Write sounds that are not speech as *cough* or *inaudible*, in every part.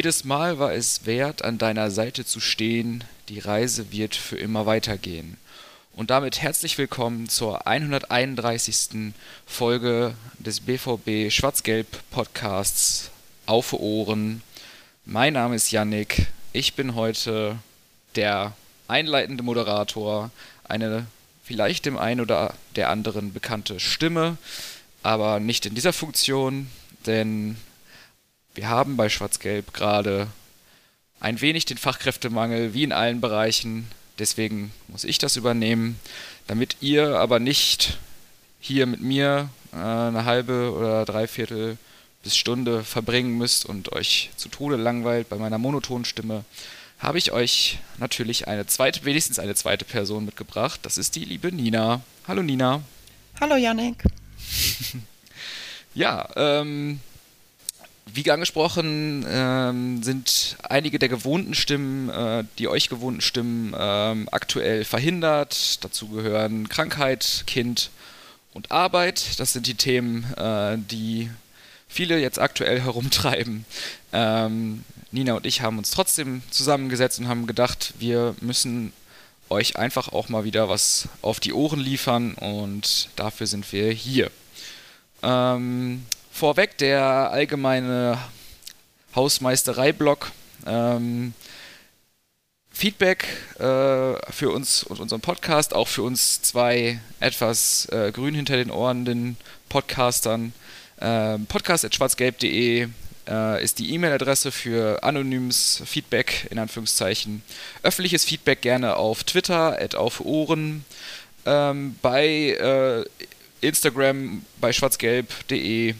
Jedes Mal war es wert, an deiner Seite zu stehen, die Reise wird für immer weitergehen. Und damit herzlich willkommen zur 131. Folge des BVB Schwarz-Gelb Podcasts Auf Ohren. Mein Name ist Yannick. Ich bin heute der einleitende Moderator, eine vielleicht dem einen oder der anderen bekannte Stimme, aber nicht in dieser Funktion, denn wir haben bei Schwarz-Gelb gerade ein wenig den Fachkräftemangel, wie in allen Bereichen. Deswegen muss ich das übernehmen, damit ihr aber nicht hier mit mir äh, eine halbe oder dreiviertel bis Stunde verbringen müsst und euch zu Tode langweilt bei meiner monotonen Stimme, habe ich euch natürlich eine zweite, wenigstens eine zweite Person mitgebracht. Das ist die liebe Nina. Hallo Nina. Hallo Yannick. *laughs* ja, ähm, wie angesprochen, ähm, sind einige der gewohnten Stimmen, äh, die euch gewohnten Stimmen, ähm, aktuell verhindert. Dazu gehören Krankheit, Kind und Arbeit. Das sind die Themen, äh, die viele jetzt aktuell *laughs* herumtreiben. Ähm, Nina und ich haben uns trotzdem zusammengesetzt und haben gedacht, wir müssen euch einfach auch mal wieder was auf die Ohren liefern und dafür sind wir hier. Ähm, vorweg der allgemeine Hausmeisterei-Block. Ähm, Feedback äh, für uns und unseren Podcast, auch für uns zwei etwas äh, grün hinter den Ohren den Podcastern. Äh, podcast.schwarzgelb.de äh, ist die E-Mail-Adresse für anonymes Feedback, in Anführungszeichen. Öffentliches Feedback gerne auf Twitter, auf Ohren. Ähm, bei äh, Instagram, bei schwarzgelb.de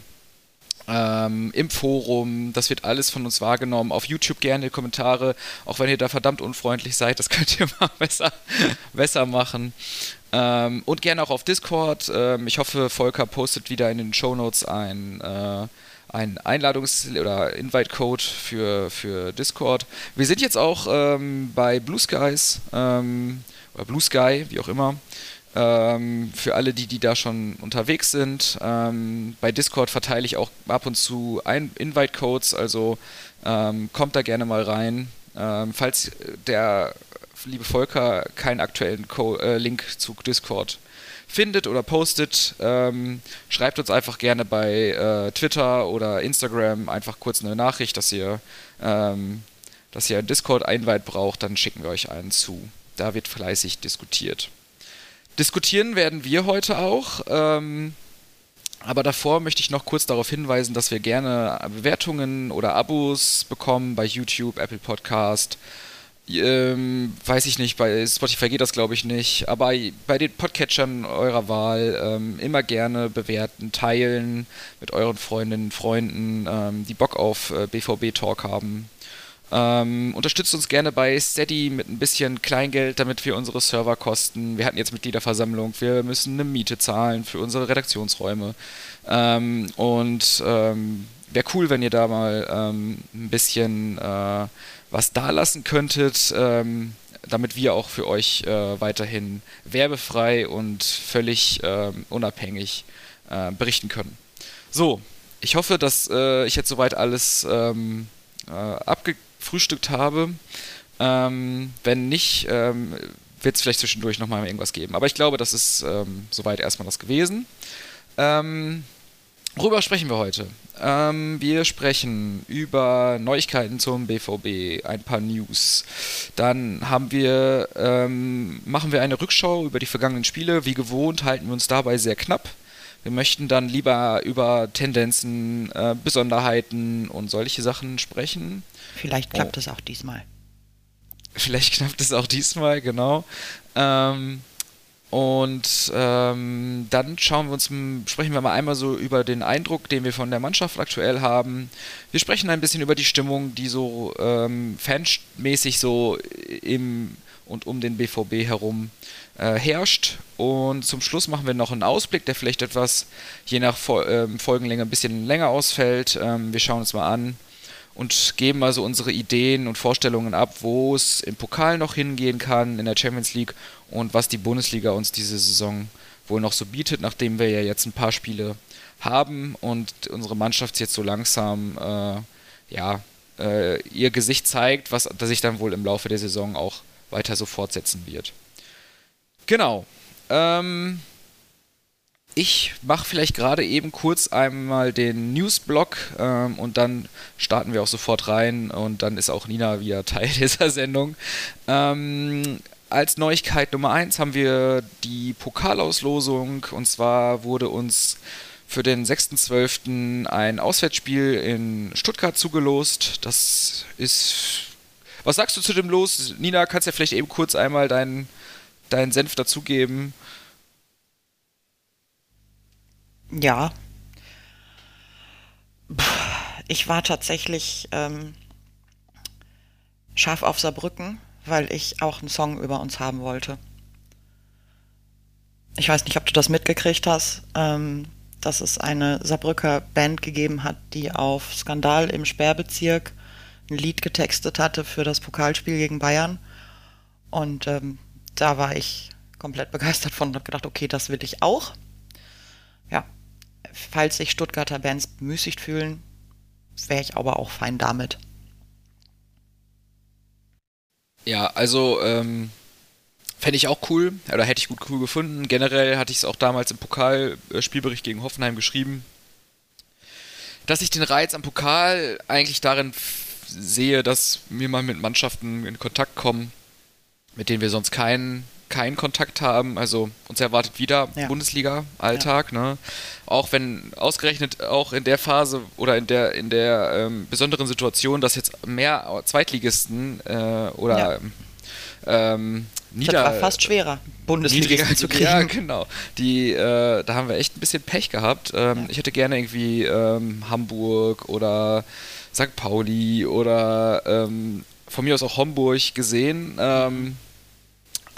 ähm, im Forum, das wird alles von uns wahrgenommen. Auf YouTube gerne Kommentare, auch wenn ihr da verdammt unfreundlich seid, das *laughs* könnt ihr mal besser, besser machen. Ähm, und gerne auch auf Discord. Ähm, ich hoffe, Volker postet wieder in den Show Notes ein, äh, ein Einladungs- oder Invite-Code für, für Discord. Wir sind jetzt auch ähm, bei Blue Skies ähm, oder Blue Sky, wie auch immer. Ähm, für alle, die, die da schon unterwegs sind. Ähm, bei Discord verteile ich auch ab und zu Invite-Codes, also ähm, kommt da gerne mal rein. Ähm, falls der liebe Volker keinen aktuellen Co äh, Link zu Discord findet oder postet, ähm, schreibt uns einfach gerne bei äh, Twitter oder Instagram einfach kurz eine Nachricht, dass ihr, ähm, dass ihr einen Discord-Invite braucht, dann schicken wir euch einen zu. Da wird fleißig diskutiert. Diskutieren werden wir heute auch. Ähm, aber davor möchte ich noch kurz darauf hinweisen, dass wir gerne Bewertungen oder Abos bekommen bei YouTube, Apple Podcast. Ähm, weiß ich nicht, bei Spotify geht das glaube ich nicht, aber bei den Podcatchern eurer Wahl ähm, immer gerne bewerten, teilen mit euren Freundinnen, Freunden, ähm, die Bock auf äh, BVB-Talk haben. Ähm, unterstützt uns gerne bei Steady mit ein bisschen Kleingeld, damit wir unsere Server kosten. Wir hatten jetzt Mitgliederversammlung, wir müssen eine Miete zahlen für unsere Redaktionsräume. Ähm, und ähm, wäre cool, wenn ihr da mal ähm, ein bisschen äh, was dalassen könntet, ähm, damit wir auch für euch äh, weiterhin werbefrei und völlig äh, unabhängig berichten können. So, ich hoffe, dass äh, ich jetzt soweit alles ähm, äh, abgegeben gefrühstückt habe. Ähm, wenn nicht, ähm, wird es vielleicht zwischendurch nochmal irgendwas geben. Aber ich glaube, das ist ähm, soweit erstmal das gewesen. Ähm, worüber sprechen wir heute? Ähm, wir sprechen über Neuigkeiten zum BVB, ein paar News. Dann haben wir, ähm, machen wir eine Rückschau über die vergangenen Spiele. Wie gewohnt halten wir uns dabei sehr knapp. Wir möchten dann lieber über Tendenzen, äh, Besonderheiten und solche Sachen sprechen. Vielleicht klappt es oh. auch diesmal. Vielleicht klappt es auch diesmal, genau. Ähm, Und ähm, dann schauen wir uns, sprechen wir mal einmal so über den Eindruck, den wir von der Mannschaft aktuell haben. Wir sprechen ein bisschen über die Stimmung, die so ähm, fanmäßig so im und um den BVB herum äh, herrscht. Und zum Schluss machen wir noch einen Ausblick, der vielleicht etwas je nach Fol ähm, Folgenlänge ein bisschen länger ausfällt. Ähm, wir schauen uns mal an und geben also unsere Ideen und Vorstellungen ab, wo es im Pokal noch hingehen kann, in der Champions League und was die Bundesliga uns diese Saison wohl noch so bietet, nachdem wir ja jetzt ein paar Spiele haben und unsere Mannschaft jetzt so langsam äh, ja, äh, ihr Gesicht zeigt, was sich dann wohl im Laufe der Saison auch weiter so fortsetzen wird. Genau. Ähm, ich mache vielleicht gerade eben kurz einmal den Newsblock ähm, und dann starten wir auch sofort rein und dann ist auch Nina wieder *laughs* Teil dieser Sendung. Ähm, als Neuigkeit Nummer 1 haben wir die Pokalauslosung und zwar wurde uns für den 6.12. ein Auswärtsspiel in Stuttgart zugelost. Das ist. Was sagst du zu dem Los? Nina, kannst du ja vielleicht eben kurz einmal deinen, deinen Senf dazugeben? Ja. Ich war tatsächlich ähm, scharf auf Saarbrücken, weil ich auch einen Song über uns haben wollte. Ich weiß nicht, ob du das mitgekriegt hast, ähm, dass es eine Saarbrücker Band gegeben hat, die auf Skandal im Sperrbezirk ein Lied getextet hatte für das Pokalspiel gegen Bayern. Und ähm, da war ich komplett begeistert von und habe gedacht, okay, das will ich auch. Falls sich Stuttgarter Bands bemüßigt fühlen, wäre ich aber auch fein damit. Ja, also ähm, fände ich auch cool, oder hätte ich gut cool gefunden. Generell hatte ich es auch damals im Pokalspielbericht gegen Hoffenheim geschrieben, dass ich den Reiz am Pokal eigentlich darin sehe, dass wir mal mit Mannschaften in Kontakt kommen, mit denen wir sonst keinen keinen Kontakt haben. Also uns erwartet wieder ja. Bundesliga-Alltag, ja. ne? Auch wenn ausgerechnet auch in der Phase oder in der in der ähm, besonderen Situation, dass jetzt mehr Zweitligisten äh, oder ja. ähm, Nieder das war fast schwerer, Bundesliga zu *laughs* kriegen. Ja, genau. Die, äh, da haben wir echt ein bisschen Pech gehabt. Ähm, ich hätte gerne irgendwie ähm, Hamburg oder St. Pauli oder ähm, von mir aus auch Homburg gesehen. Ähm,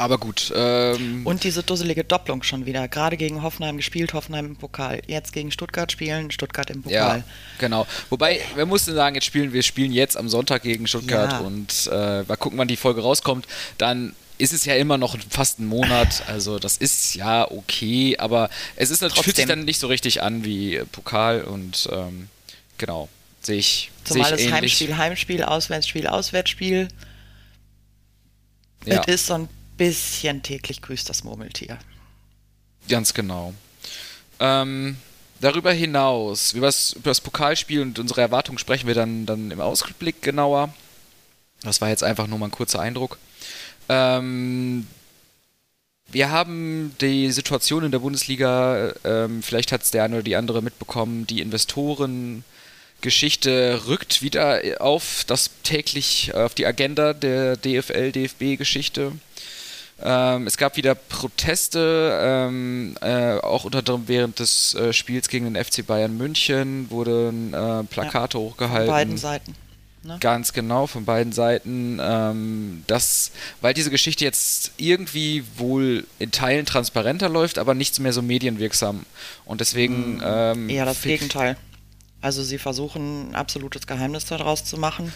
aber gut. Ähm, und diese dusselige Doppelung schon wieder. Gerade gegen Hoffenheim gespielt, Hoffenheim im Pokal. Jetzt gegen Stuttgart spielen, Stuttgart im Pokal. Ja, genau. Wobei, wir mussten sagen, jetzt spielen wir spielen jetzt am Sonntag gegen Stuttgart ja. und äh, mal gucken, wann die Folge rauskommt. Dann ist es ja immer noch fast ein Monat. Also das ist ja okay, aber es ist natürlich, fühlt sich dann nicht so richtig an wie Pokal und ähm, genau. Sehe ich. Zumal seh ich das. Heimspiel, Heimspiel, Auswärtsspiel, Auswärtsspiel. Ja. Es ist so ein bisschen täglich grüßt das Murmeltier. Ganz genau. Ähm, darüber hinaus, über das, über das Pokalspiel und unsere Erwartungen sprechen wir dann, dann im Ausblick genauer. Das war jetzt einfach nur mal ein kurzer Eindruck. Ähm, wir haben die Situation in der Bundesliga, ähm, vielleicht hat es der eine oder die andere mitbekommen, die Investoren Geschichte rückt wieder auf das täglich auf die Agenda der DFL DFB Geschichte. Ähm, es gab wieder Proteste, ähm, äh, auch unter anderem während des äh, Spiels gegen den FC Bayern München wurden äh, Plakate ja, hochgehalten. Von beiden Seiten. Ne? Ganz genau, von beiden Seiten. Ähm, das, weil diese Geschichte jetzt irgendwie wohl in Teilen transparenter läuft, aber nichts mehr so medienwirksam. Und deswegen. Mhm. Ähm, Eher das Gegenteil. Also sie versuchen ein absolutes Geheimnis daraus zu machen.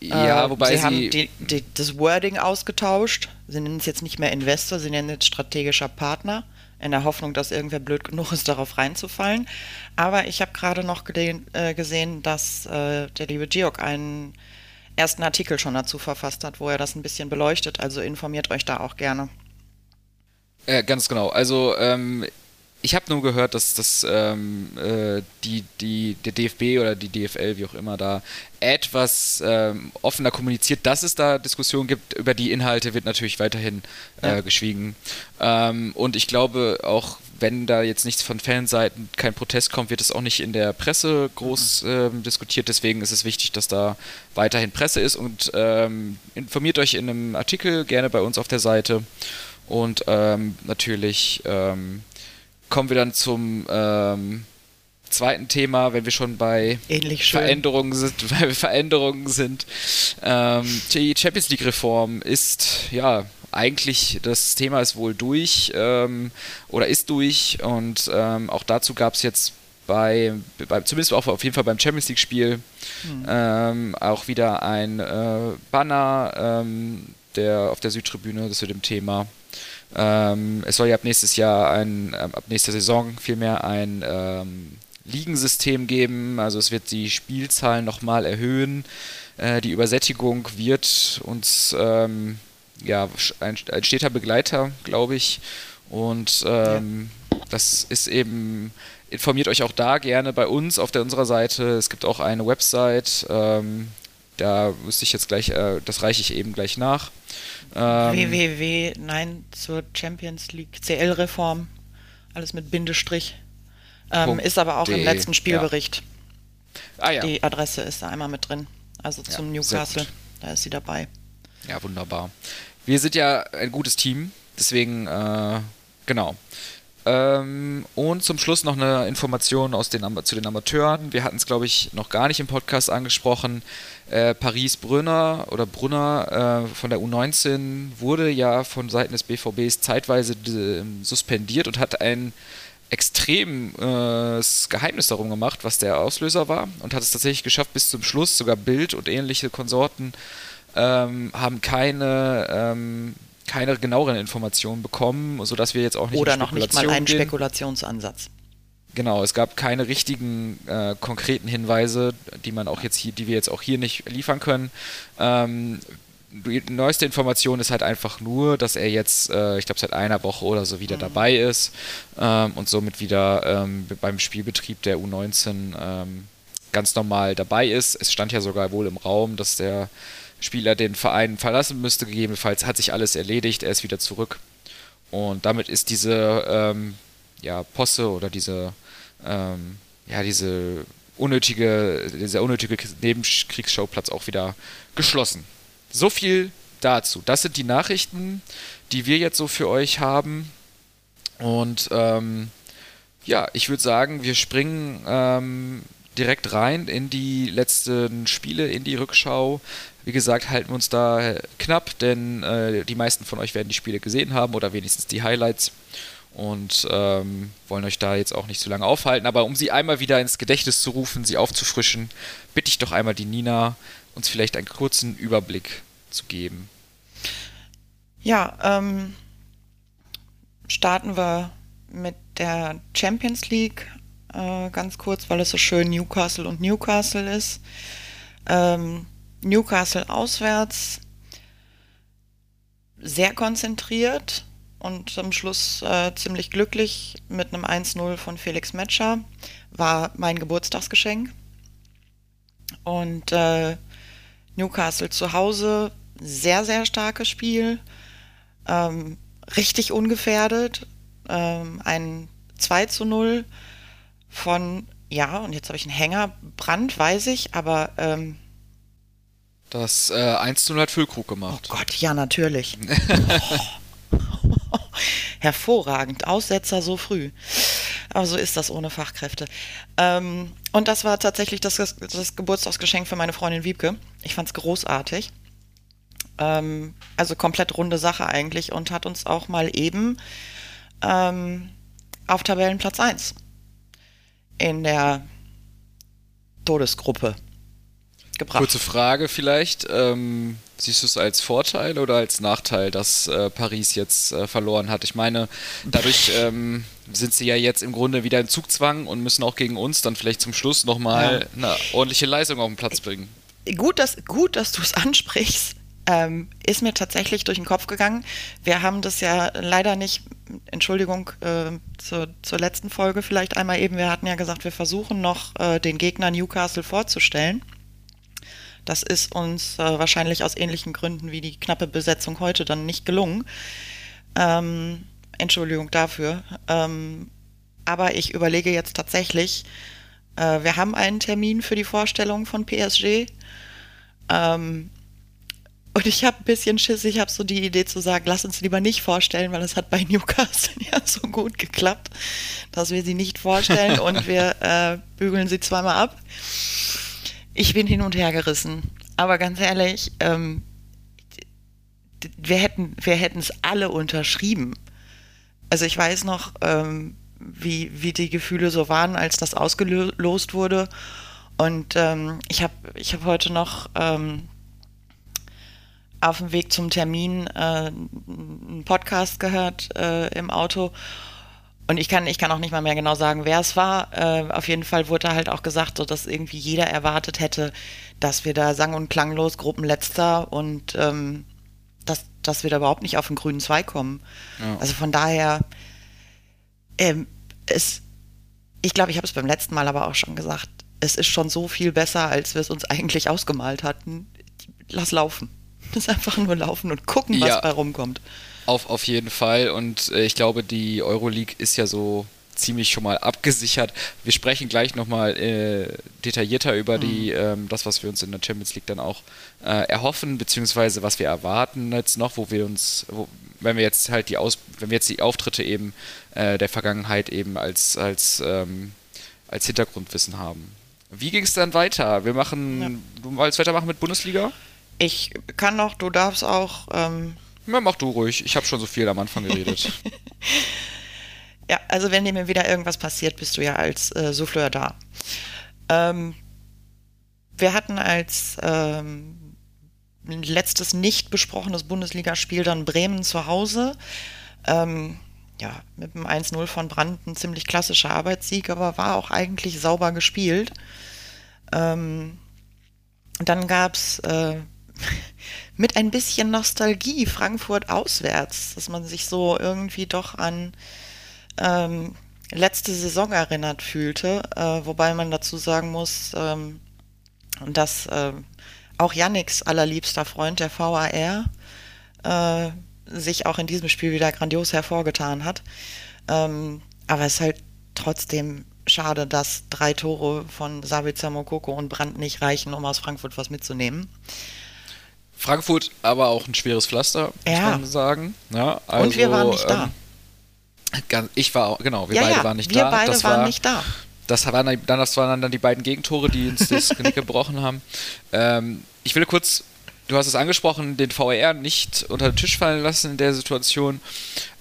Ja, äh, wobei sie, sie haben die, die, das Wording ausgetauscht. Sie nennen es jetzt nicht mehr Investor, sie nennen es strategischer Partner, in der Hoffnung, dass irgendwer blöd genug ist, darauf reinzufallen. Aber ich habe gerade noch äh, gesehen, dass äh, der liebe Georg einen ersten Artikel schon dazu verfasst hat, wo er das ein bisschen beleuchtet. Also informiert euch da auch gerne. Ja, ganz genau. Also ähm, ich habe nur gehört, dass, dass ähm, äh, die, die, der DFB oder die DFL, wie auch immer, da etwas ähm, offener kommuniziert, dass es da Diskussionen gibt. Über die Inhalte wird natürlich weiterhin äh, ja. geschwiegen. Ähm, und ich glaube, auch wenn da jetzt nichts von Fanseiten, kein Protest kommt, wird es auch nicht in der Presse groß mhm. diskutiert. Deswegen ist es wichtig, dass da weiterhin Presse ist. Und ähm, informiert euch in einem Artikel gerne bei uns auf der Seite. Und ähm, natürlich ähm, kommen wir dann zum ähm, zweiten Thema, wenn wir schon bei Veränderungen sind, *laughs* bei Veränderungen sind. Ähm, die Champions League Reform ist ja eigentlich das Thema ist wohl durch ähm, oder ist durch und ähm, auch dazu gab es jetzt bei, bei, zumindest auch auf jeden Fall beim Champions League Spiel mhm. auch wieder ein äh, Banner ähm, der auf der Südtribüne das zu dem Thema. Ähm, es soll ja ab nächstes Jahr ein, äh, ab nächster Saison vielmehr ein ähm, Ligensystem geben, also es wird die Spielzahlen nochmal erhöhen. Äh, die Übersättigung wird uns ähm, ja ein, ein, steter Begleiter, glaube ich. Und ähm, ja. das ist eben informiert euch auch da gerne bei uns auf der unserer Seite. Es gibt auch eine Website, ähm, da müsste ich jetzt gleich, äh, das reiche ich eben gleich nach. Ähm, www, nein, zur Champions League CL-Reform, alles mit Bindestrich. Ähm, ist aber auch im letzten Spielbericht. Ja. Ah, ja. Die Adresse ist da einmal mit drin. Also zum ja, Newcastle, da ist sie dabei. Ja, wunderbar. Wir sind ja ein gutes Team, deswegen, äh, genau. Ähm, und zum Schluss noch eine Information aus den, zu den Amateuren. Wir hatten es, glaube ich, noch gar nicht im Podcast angesprochen. Äh, Paris Brünner oder Brunner äh, von der U19 wurde ja von Seiten des BVBs zeitweise suspendiert und hat ein extremes Geheimnis darum gemacht, was der Auslöser war und hat es tatsächlich geschafft bis zum Schluss. Sogar Bild und ähnliche Konsorten ähm, haben keine ähm, keine genaueren Informationen bekommen, sodass wir jetzt auch nicht Oder noch nicht mal einen gehen. Spekulationsansatz. Genau, es gab keine richtigen äh, konkreten Hinweise, die man auch jetzt hier, die wir jetzt auch hier nicht liefern können. Ähm, die neueste Information ist halt einfach nur, dass er jetzt, äh, ich glaube, seit einer Woche oder so wieder mhm. dabei ist ähm, und somit wieder ähm, beim Spielbetrieb der U19 ähm, ganz normal dabei ist. Es stand ja sogar wohl im Raum, dass der Spieler den Verein verlassen müsste, gegebenenfalls hat sich alles erledigt, er ist wieder zurück. Und damit ist diese ähm, ja, Posse oder diese, ähm, ja, diese unnötige, dieser unnötige Nebenkriegsschauplatz auch wieder geschlossen. So viel dazu. Das sind die Nachrichten, die wir jetzt so für euch haben. Und ähm, ja, ich würde sagen, wir springen ähm, direkt rein in die letzten Spiele, in die Rückschau. Wie gesagt, halten wir uns da knapp, denn äh, die meisten von euch werden die Spiele gesehen haben oder wenigstens die Highlights und ähm, wollen euch da jetzt auch nicht zu lange aufhalten. Aber um sie einmal wieder ins Gedächtnis zu rufen, sie aufzufrischen, bitte ich doch einmal die Nina, uns vielleicht einen kurzen Überblick zu geben. Ja, ähm, starten wir mit der Champions League äh, ganz kurz, weil es so schön Newcastle und Newcastle ist. Ähm, Newcastle auswärts sehr konzentriert und am Schluss äh, ziemlich glücklich mit einem 1-0 von Felix Metscher. War mein Geburtstagsgeschenk. Und äh, Newcastle zu Hause, sehr, sehr starkes Spiel. Ähm, richtig ungefährdet. Ähm, ein 2 zu 0 von, ja, und jetzt habe ich einen Hänger, Brand weiß ich, aber ähm, das äh, 1 0 hat Füllkrug gemacht. Oh Gott, ja, natürlich. *laughs* *laughs* Hervorragend. Aussetzer so früh. Aber so ist das ohne Fachkräfte. Ähm, und das war tatsächlich das, das Geburtstagsgeschenk für meine Freundin Wiebke. Ich fand es großartig. Ähm, also komplett runde Sache eigentlich und hat uns auch mal eben ähm, auf Tabellenplatz 1 in der Todesgruppe gebracht. Kurze Frage vielleicht. Ähm, siehst du es als Vorteil oder als Nachteil, dass äh, Paris jetzt äh, verloren hat? Ich meine, dadurch ähm, sind sie ja jetzt im Grunde wieder in Zugzwang und müssen auch gegen uns dann vielleicht zum Schluss nochmal ja. eine ordentliche Leistung auf den Platz bringen. Gut, dass, gut, dass du es *laughs* ansprichst. Ähm, ist mir tatsächlich durch den Kopf gegangen. Wir haben das ja leider nicht, Entschuldigung, äh, zur, zur letzten Folge vielleicht einmal eben, wir hatten ja gesagt, wir versuchen noch äh, den Gegner Newcastle vorzustellen. Das ist uns äh, wahrscheinlich aus ähnlichen Gründen wie die knappe Besetzung heute dann nicht gelungen. Ähm, Entschuldigung dafür. Ähm, aber ich überlege jetzt tatsächlich, äh, wir haben einen Termin für die Vorstellung von PSG. Ähm, Und ich habe ein bisschen Schiss, ich habe so die Idee zu sagen, lass uns lieber nicht vorstellen, weil es hat bei *laughs* Newcastle ja so gut geklappt, dass wir sie nicht vorstellen und *laughs* wir äh, bügeln sie zweimal ab. Ich bin hin und her gerissen. Aber ganz ehrlich, ähm, wir hätten wir es alle unterschrieben. Also ich weiß noch, ähm, wie, wie die Gefühle so waren, als das ausgelost wurde. Und ähm, ich habe ich hab heute noch ähm, auf dem Weg zum Termin äh, einen Podcast gehört äh, im Auto. Und ich kann, ich kann auch nicht mal mehr genau sagen, wer es war. Äh, auf jeden Fall wurde halt auch gesagt, so dass irgendwie jeder erwartet hätte, dass wir da sang- und klanglos Gruppenletzter und ähm, dass, dass wir da überhaupt nicht auf den grünen Zweig kommen. Ja. Also von daher, ähm, es, ich glaube, ich habe es beim letzten Mal aber auch schon gesagt, es ist schon so viel besser, als wir es uns *laughs* eigentlich ausgemalt hatten. Lass laufen. *laughs* Das einfach nur laufen und gucken, was ja, bei rumkommt. Auf, auf jeden Fall. Und äh, ich glaube, die Euroleague ist ja so ziemlich schon mal abgesichert. Wir sprechen gleich nochmal äh, detaillierter über mhm. die, ähm, das, was wir uns in der Champions League dann auch äh, erhoffen, beziehungsweise was wir erwarten jetzt noch, wo wir uns, wo, wenn wir jetzt halt die Aus, wenn wir jetzt die Auftritte eben äh, der Vergangenheit eben als, als, ähm, als Hintergrundwissen haben. Wie ging es dann weiter? Wir machen, ja. du wolltest weitermachen mit Bundesliga? Ich kann noch, du darfst auch. Ähm ja, mach du ruhig. Ich habe schon so viel am Anfang geredet. *laughs* ja, also wenn dir mir wieder irgendwas passiert, bist du ja als äh, Souffleur da. Ähm, wir hatten als ähm, letztes nicht besprochenes Bundesligaspiel dann Bremen zu Hause. Ähm, ja, mit dem 1-0 von Brandt ein ziemlich klassischer Arbeitssieg, aber war auch eigentlich sauber gespielt. Ähm, dann gab es äh, mit ein bisschen Nostalgie Frankfurt auswärts, dass man sich so irgendwie doch an ähm, letzte Saison erinnert fühlte, äh, wobei man dazu sagen muss, ähm, dass äh, auch Yannicks allerliebster Freund, der VAR, äh, sich auch in diesem Spiel wieder grandios hervorgetan hat. Ähm, aber es ist halt trotzdem schade, dass drei Tore von Sabitzer Mokoko und Brandt nicht reichen, um aus Frankfurt was mitzunehmen. Frankfurt aber auch ein schweres Pflaster, muss ja. man sagen. Ja, also, und wir waren nicht da. Ähm, ich war auch, genau, wir ja, beide waren nicht wir da. Wir beide das waren war, nicht da. Das waren, dann, das waren dann die beiden Gegentore, die uns das *laughs* Genick gebrochen haben. Ähm, ich will kurz, du hast es angesprochen, den VR nicht unter den Tisch fallen lassen in der Situation.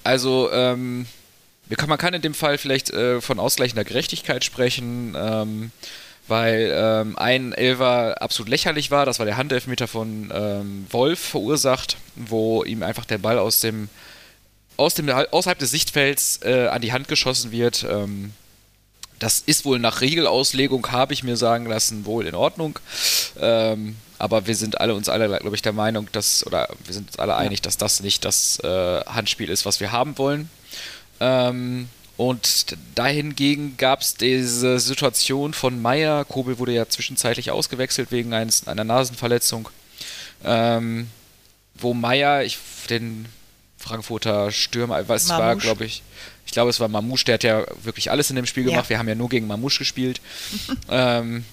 Also, ähm, man kann in dem Fall vielleicht äh, von ausgleichender Gerechtigkeit sprechen. Ähm, weil ähm, ein Elver absolut lächerlich war. Das war der Handelfmeter von ähm, Wolf verursacht, wo ihm einfach der Ball aus dem, aus dem außerhalb des Sichtfelds äh, an die Hand geschossen wird. Ähm, das ist wohl nach Regelauslegung, habe ich mir sagen lassen, wohl in Ordnung. Ähm, aber wir sind alle uns alle, glaube ich, der Meinung, dass, oder wir sind uns alle einig, dass das nicht das äh, Handspiel ist, was wir haben wollen. Ähm, und dahingegen gab es diese Situation von Meyer. Kobel wurde ja zwischenzeitlich ausgewechselt wegen eines, einer Nasenverletzung. Ähm, wo Meyer, ich, den Frankfurter Stürmer, was Mamouche. war, glaube ich, ich glaube, es war Mamouche, der hat ja wirklich alles in dem Spiel gemacht. Ja. Wir haben ja nur gegen Mamouche gespielt. *laughs* ähm,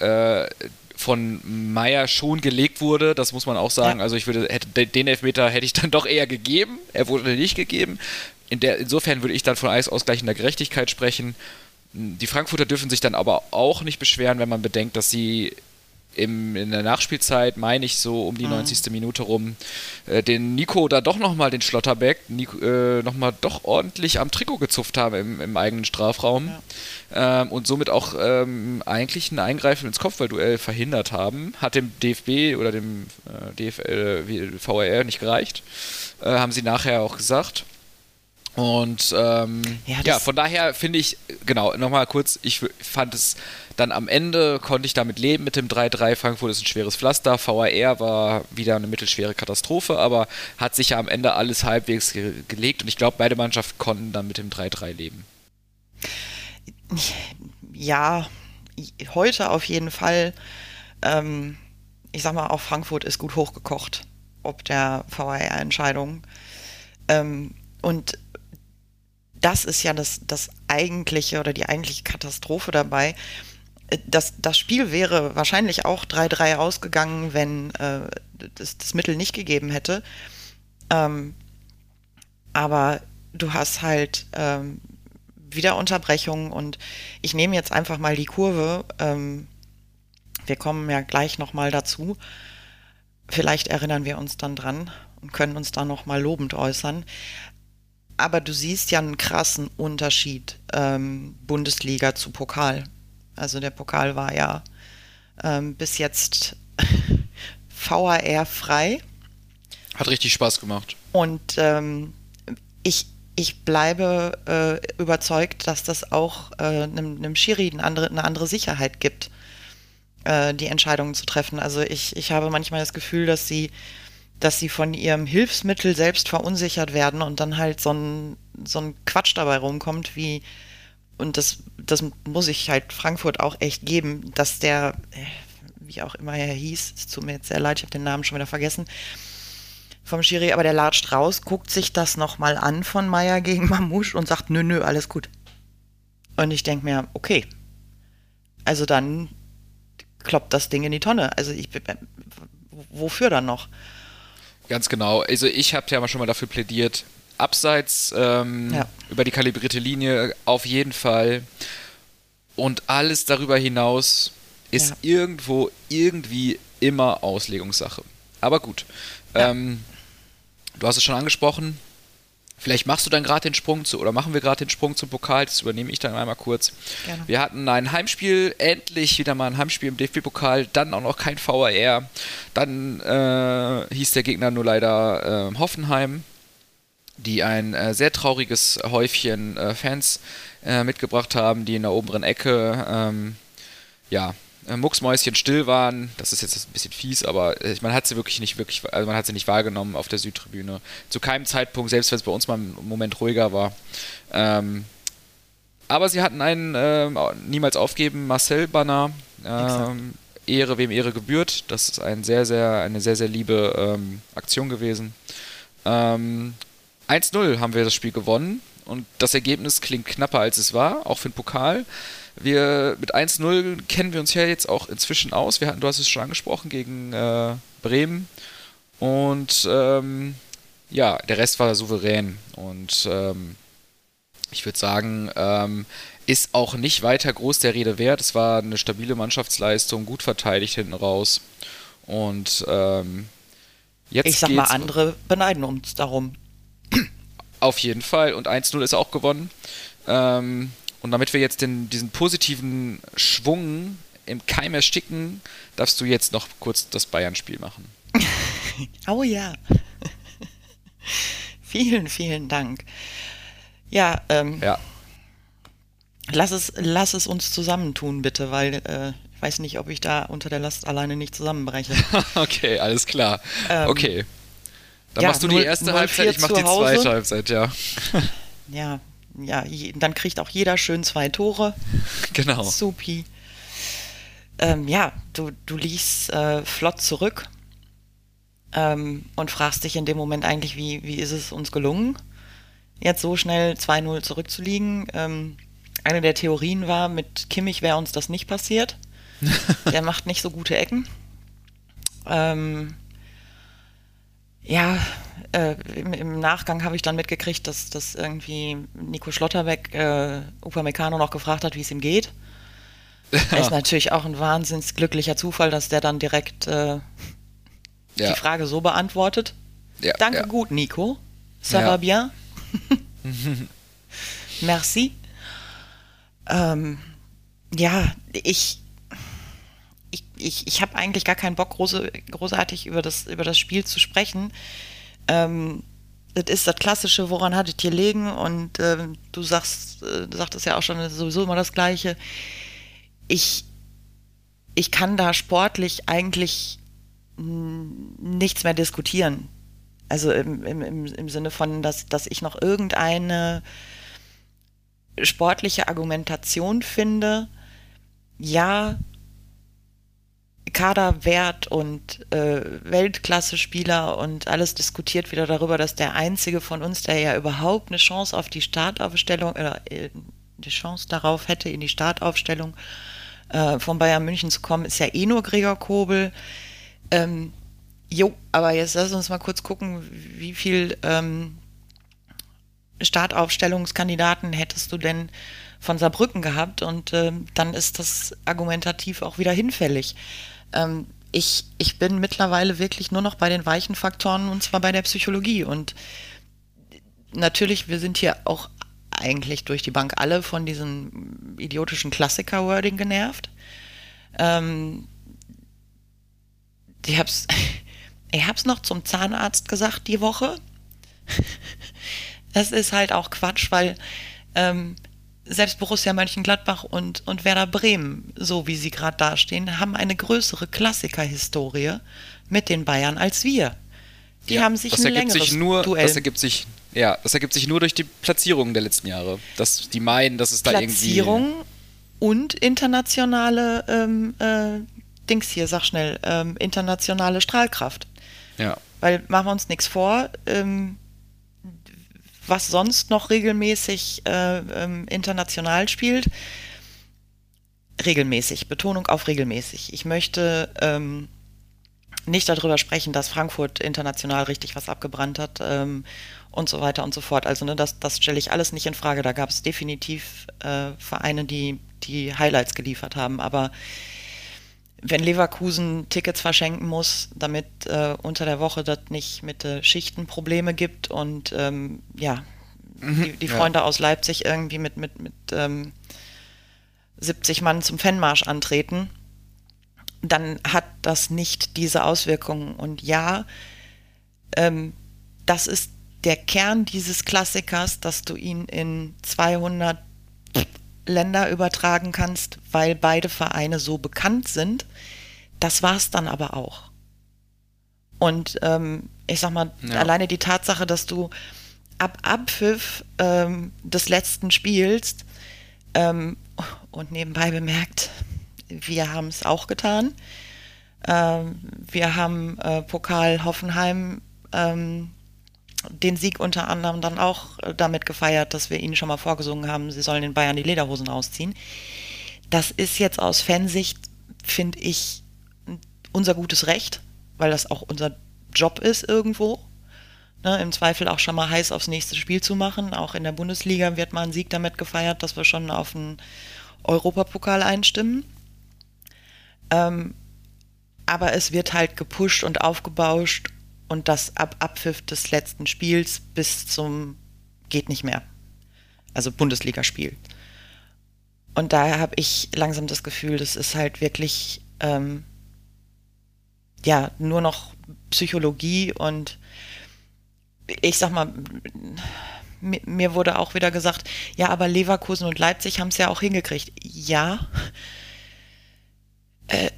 äh, von Meyer schon gelegt wurde, das muss man auch sagen. Ja. Also ich würde, hätte, den Elfmeter hätte ich dann doch eher gegeben. Er wurde nicht gegeben in der, insofern würde ich dann von ausgleichender Gerechtigkeit sprechen. Die Frankfurter dürfen sich dann aber auch nicht beschweren, wenn man bedenkt, dass sie im, in der Nachspielzeit, meine ich so um die mhm. 90. Minute rum, äh, den Nico da doch nochmal, den Schlotterbeck, Nico, äh, nochmal doch ordentlich am Trikot gezupft haben im, im eigenen Strafraum ja. ähm, und somit auch ähm, eigentlich ein Eingreifen ins Kopfballduell verhindert haben. Hat dem DFB oder dem äh, DFL, VRR nicht gereicht, äh, haben sie nachher auch gesagt. Und ähm, ja, ja, von daher finde ich, genau, nochmal kurz, ich fand es dann am Ende, konnte ich damit leben mit dem 3-3. Frankfurt ist ein schweres Pflaster, VAR war wieder eine mittelschwere Katastrophe, aber hat sich ja am Ende alles halbwegs ge gelegt und ich glaube, beide Mannschaften konnten dann mit dem 3-3 leben. Ja, heute auf jeden Fall. Ähm, ich sag mal, auch Frankfurt ist gut hochgekocht, ob der VAR-Entscheidung. Ähm, und das ist ja das, das eigentliche oder die eigentliche Katastrophe dabei. äh, das, das Spiel wäre wahrscheinlich auch 3-3 ausgegangen, wenn äh, das, das Mittel nicht gegeben hätte. Ähm, aber du hast halt ähm, wieder Unterbrechungen und ich nehme jetzt einfach mal die Kurve. Ähm, wir kommen ja gleich nochmal dazu. Vielleicht erinnern wir uns dann dran und können uns da nochmal lobend äußern. Aber du siehst ja einen krassen Unterschied ähm, Bundesliga zu Pokal. Also der Pokal war ja ähm, bis jetzt *laughs* VAR frei. Hat richtig Spaß gemacht. Und ähm, ich, ich bleibe äh, überzeugt, dass das auch äh, einem, einem Schiri eine andere, eine andere Sicherheit gibt, äh, die Entscheidungen zu treffen. Also ich, ich habe manchmal das Gefühl, dass sie, dass sie von ihrem Hilfsmittel selbst verunsichert werden und dann halt so ein, so ein Quatsch dabei rumkommt, wie, und das, das muss ich halt Frankfurt auch echt geben, dass der, äh, wie auch immer er hieß, es tut mir jetzt sehr leid, ich habe den Namen schon wieder vergessen, vom Schiri, aber der latscht raus, guckt sich das nochmal an von Meier gegen Mamouche und sagt, nö, nö, alles gut. Und ich denke mir, okay. Also dann kloppt das Ding in die Tonne. Also ich, wofür dann noch? Ganz genau. Also ich habe ja schon mal dafür plädiert, abseits ähm, ja. über die kalibrierte Linie auf jeden Fall. Und alles darüber hinaus ist ja. irgendwo irgendwie immer Auslegungssache. Aber gut. Ja. Ähm, Du hast es schon angesprochen. Vielleicht machst du dann gerade den Sprung zu, oder machen wir gerade den Sprung zum Pokal, das übernehme ich dann einmal kurz. Gerne. Wir hatten ein Heimspiel, endlich wieder mal ein Heimspiel im DFB-Pokal, dann auch noch kein VAR. Dann äh, hieß der Gegner nur leider äh, Hoffenheim, die ein äh, sehr trauriges Häufchen äh, Fans äh, mitgebracht haben, die in der oberen Ecke ähm, ja, Mucksmäuschen still waren. Das ist jetzt ein bisschen fies, aber äh, man hat sie wirklich nicht wirklich, also man hat sie nicht wahrgenommen auf der Südtribüne. Zu keinem Zeitpunkt, selbst wenn es bei uns mal im Moment ruhiger war. Ähm, aber sie hatten einen äh, niemals aufgeben, Marcel Banner. Ähm, Ehre wem Ehre gebührt. Das ist ein sehr, sehr, eine sehr, sehr liebe ähm, Aktion gewesen. Ähm, 1-0 haben wir das Spiel gewonnen und das Ergebnis klingt knapper als es war, auch für den Pokal. Wir mit 1-0 kennen wir uns ja jetzt auch inzwischen aus. Wir hatten, du hast es schon angesprochen, gegen äh, Bremen. Und ähm, ja, der Rest war souverän. Und ähm, ich würde sagen, ähm, ist auch nicht weiter groß der Rede wert. Es war eine stabile Mannschaftsleistung, gut verteidigt hinten raus. Und ähm, jetzt. Ich sag mal, andere beneiden uns darum. Auf jeden Fall. Und 1-0 ist auch gewonnen. Ähm, und damit wir jetzt den, diesen positiven Schwung im Keim ersticken, darfst du jetzt noch kurz das Bayern-Spiel machen. *laughs* oh ja. *laughs* vielen, vielen Dank. Ja, ähm, ja. Lass es, lass es uns zusammentun, bitte, weil äh, ich weiß nicht, ob ich da unter der Last alleine nicht zusammenbreche. *laughs* okay, alles klar. Ähm, okay. Dann ja, machst du die erste Halbzeit, ich mach die zweite Halbzeit, ja. ja, ja, dann kriegt auch jeder schön zwei Tore. Genau. Supi. Ähm, ja, du, du liegst äh, flott zurück ähm, und fragst dich in dem Moment eigentlich, wie, wie ist es uns gelungen, jetzt so schnell 2-0 zurückzuliegen. Ähm, eine der Theorien war, mit Kimmich wäre uns das nicht passiert. *laughs* Der macht nicht so gute Ecken. Ähm, ja, äh, im, im, Nachgang habe ich dann mitgekriegt, dass, dass irgendwie Nico Schlotterbeck äh, Upamecano noch gefragt hat, wie es ihm geht. Ja. *laughs* Ist natürlich auch ein wahnsinns glücklicher Zufall, dass der dann direkt äh, ja. die Frage so beantwortet. Ja, Danke gut, Nico. Ça va bien? *laughs* Merci. Ähm, ja, ich, ich, ich, ich habe eigentlich gar keinen Bock, große, großartig über das, über das Spiel zu sprechen. Ähm, das ist das Klassische, woran hattet ihr legen? Und äh, du sagst, äh, sagtest ja auch schon, sowieso immer das Gleiche. Ich, ich kann da sportlich eigentlich nichts mehr diskutieren. Also im, im, im Sinne von, dass, dass ich noch irgendeine sportliche Argumentation finde. Ja, Kaderwert und äh, Weltklasse-Spieler und alles diskutiert wieder darüber, dass der einzige von uns, der ja überhaupt eine Chance auf die Startaufstellung oder äh, die Chance darauf hätte, in die Startaufstellung äh, von Bayern München zu kommen, ist ja eh nur Gregor Kobel. Ähm, jo, aber jetzt lass uns mal kurz gucken, wie viel ähm, Startaufstellungskandidaten hättest du denn von Saarbrücken gehabt und ähm, dann ist das argumentativ auch wieder hinfällig. Ähm, ich, ich bin mittlerweile wirklich nur noch bei den weichen Faktoren und zwar bei der Psychologie und natürlich, wir sind hier auch eigentlich durch die Bank alle von diesem idiotischen Klassiker-Wording genervt. Ähm, ich hab's, *laughs* ich hab's noch zum Zahnarzt gesagt die Woche. *laughs* das ist halt auch Quatsch, weil ähm, selbst Borussia Mönchengladbach und, und Werder Bremen, so wie sie gerade dastehen, haben eine größere Klassiker-Historie mit den Bayern als wir. Die ja, haben sich das ein ergibt längeres sich nur, Duell. Das ergibt sich, ja, das ergibt sich nur durch die Platzierungen der letzten Jahre. Dass die meinen, dass es da irgendwie. Platzierung und internationale ähm, äh, Dings hier, sag schnell, ähm, internationale Strahlkraft. Ja. Weil machen wir uns nichts vor, ähm, was sonst noch regelmäßig äh, ähm, international spielt. Regelmäßig, Betonung auf regelmäßig. Ich möchte ähm, nicht darüber sprechen, dass Frankfurt international richtig was abgebrannt hat ähm, und so weiter und so fort. Also ne, das, das stelle ich alles nicht in Frage. Da gab es definitiv äh, Vereine, die die Highlights geliefert haben. Aber wenn Leverkusen Tickets verschenken muss, damit äh, unter der Woche das nicht mit äh, Schichten Probleme gibt und ähm, ja, mhm, die, die, Freunde ja. aus Leipzig irgendwie mit, mit, mit ähm, 70 Mann zum Fanmarsch antreten, dann hat das nicht diese Auswirkungen. Und ja, ähm, das ist der Kern dieses Klassikers, dass du ihn in 200 Länder übertragen kannst, weil beide Vereine so bekannt sind. Das war es dann aber auch. Und ähm, ich sag mal, ja. alleine die Tatsache, dass du ab Abpfiff ähm, des letzten Spiels ähm, und nebenbei bemerkt, wir haben es auch getan. Ähm, wir haben äh, Pokal Hoffenheim ähm, den Sieg unter anderem dann auch äh, damit gefeiert, dass wir ihnen schon mal vorgesungen haben, sie sollen den Bayern die Lederhosen ausziehen. Das ist jetzt aus Fansicht, finde ich, unser gutes Recht, weil das auch unser Job ist irgendwo. Ne, Im Zweifel auch schon mal heiß aufs nächste Spiel zu machen. Auch in der Bundesliga wird mal ein Sieg damit gefeiert, dass wir schon auf den Europapokal einstimmen. Ähm, aber es wird halt gepusht und aufgebauscht und das ab Abpfiff des letzten Spiels bis zum geht nicht mehr. Also Bundesligaspiel. Und daher habe ich langsam das Gefühl, das ist halt wirklich ähm, ja nur noch Psychologie und ich sag mal, mir wurde auch wieder gesagt, ja, aber Leverkusen und Leipzig haben es ja auch hingekriegt. Ja, äh,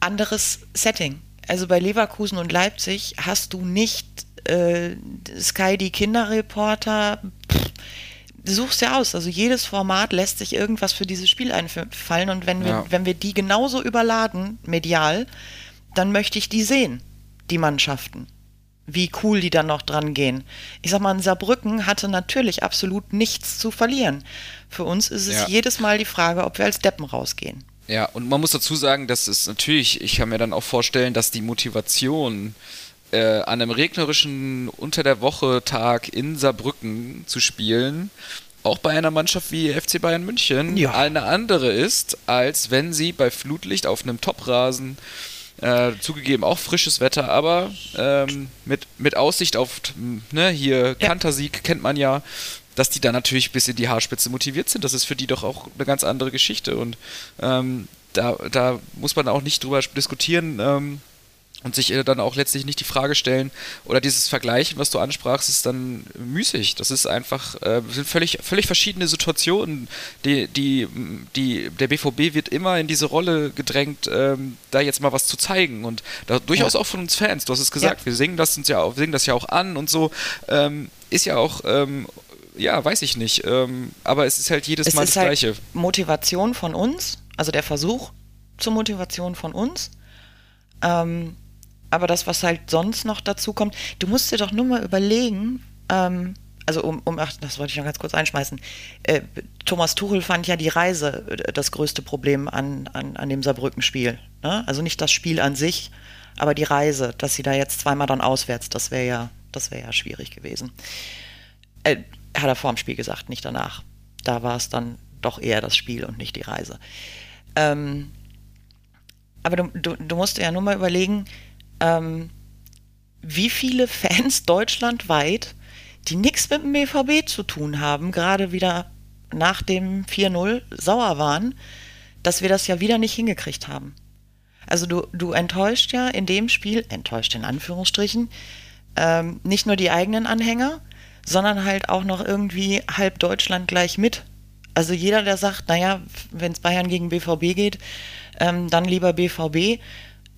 anderes Setting also bei Leverkusen und Leipzig hast du nicht äh, Sky die Kinderreporter. Pff, du suchst ja aus. Also jedes Format lässt sich irgendwas für dieses Spiel einfallen. Und wenn wir, ja. wenn wir die genauso überladen, medial, dann möchte ich die sehen, die Mannschaften. Wie cool die dann noch dran gehen. Ich sag mal, Saarbrücken hatte natürlich absolut nichts zu verlieren. Für uns ist es ja. jedes Mal die Frage, ob wir als Deppen rausgehen. Ja, und man muss dazu sagen, dass es natürlich, ich kann mir dann auch vorstellen, dass die Motivation äh, an einem regnerischen Unter der Woche Tag in Saarbrücken zu spielen, auch bei einer Mannschaft wie FC Bayern München ja. eine andere ist, als wenn sie bei Flutlicht auf einem Toprasen äh, zugegeben auch frisches Wetter, aber ähm, mit, mit Aussicht auf ne, hier ja. Kantersieg kennt man ja, dass die dann natürlich bis in die Haarspitze motiviert sind. Das ist für die doch auch eine ganz andere Geschichte. Und ähm, da, da muss man auch nicht drüber diskutieren. Ähm, und sich äh, dann auch letztlich nicht die Frage stellen oder dieses Vergleichen, was du ansprachst, ist dann müßig. Das ist einfach, äh, sind völlig, völlig verschiedene Situationen. Die, die, die, der BVB wird immer in diese Rolle gedrängt, ähm, da jetzt mal was zu zeigen und da, durchaus ja. auch von uns Fans. Du hast es gesagt, ja. wir singen das uns ja auch, singen das ja auch an und so. Ähm, ist ja auch ähm, ja, weiß ich nicht. Ähm, aber es ist halt jedes es Mal das halt Gleiche. Motivation von uns, also der Versuch zur Motivation von uns. Ähm, aber das, was halt sonst noch dazu kommt, du musst dir doch nur mal überlegen, ähm, also um, um, ach, das wollte ich noch ganz kurz einschmeißen. Äh, Thomas Tuchel fand ja die Reise äh, das größte Problem an, an, an dem Saarbrücken-Spiel. Ne? Also nicht das Spiel an sich, aber die Reise, dass sie da jetzt zweimal dann auswärts, das wäre ja, das wäre ja schwierig gewesen. Äh, hat er vor dem Spiel gesagt, nicht danach. Da war es dann doch eher das Spiel und nicht die Reise. Ähm, aber du, du, du, musst ja nur mal überlegen, ähm, wie viele Fans *laughs* deutschlandweit, die nichts mit dem BVB zu tun haben, gerade wieder nach dem 4-0 sauer waren, dass wir das ja wieder nicht hingekriegt haben. Also du, du enttäuscht ja in dem Spiel, enttäuscht in Anführungsstrichen, ähm, nicht nur die eigenen Anhänger, sondern halt auch noch irgendwie halb Deutschland gleich mit. Also jeder, der sagt, naja, wenn es Bayern gegen BVB geht, ähm, dann lieber BVB,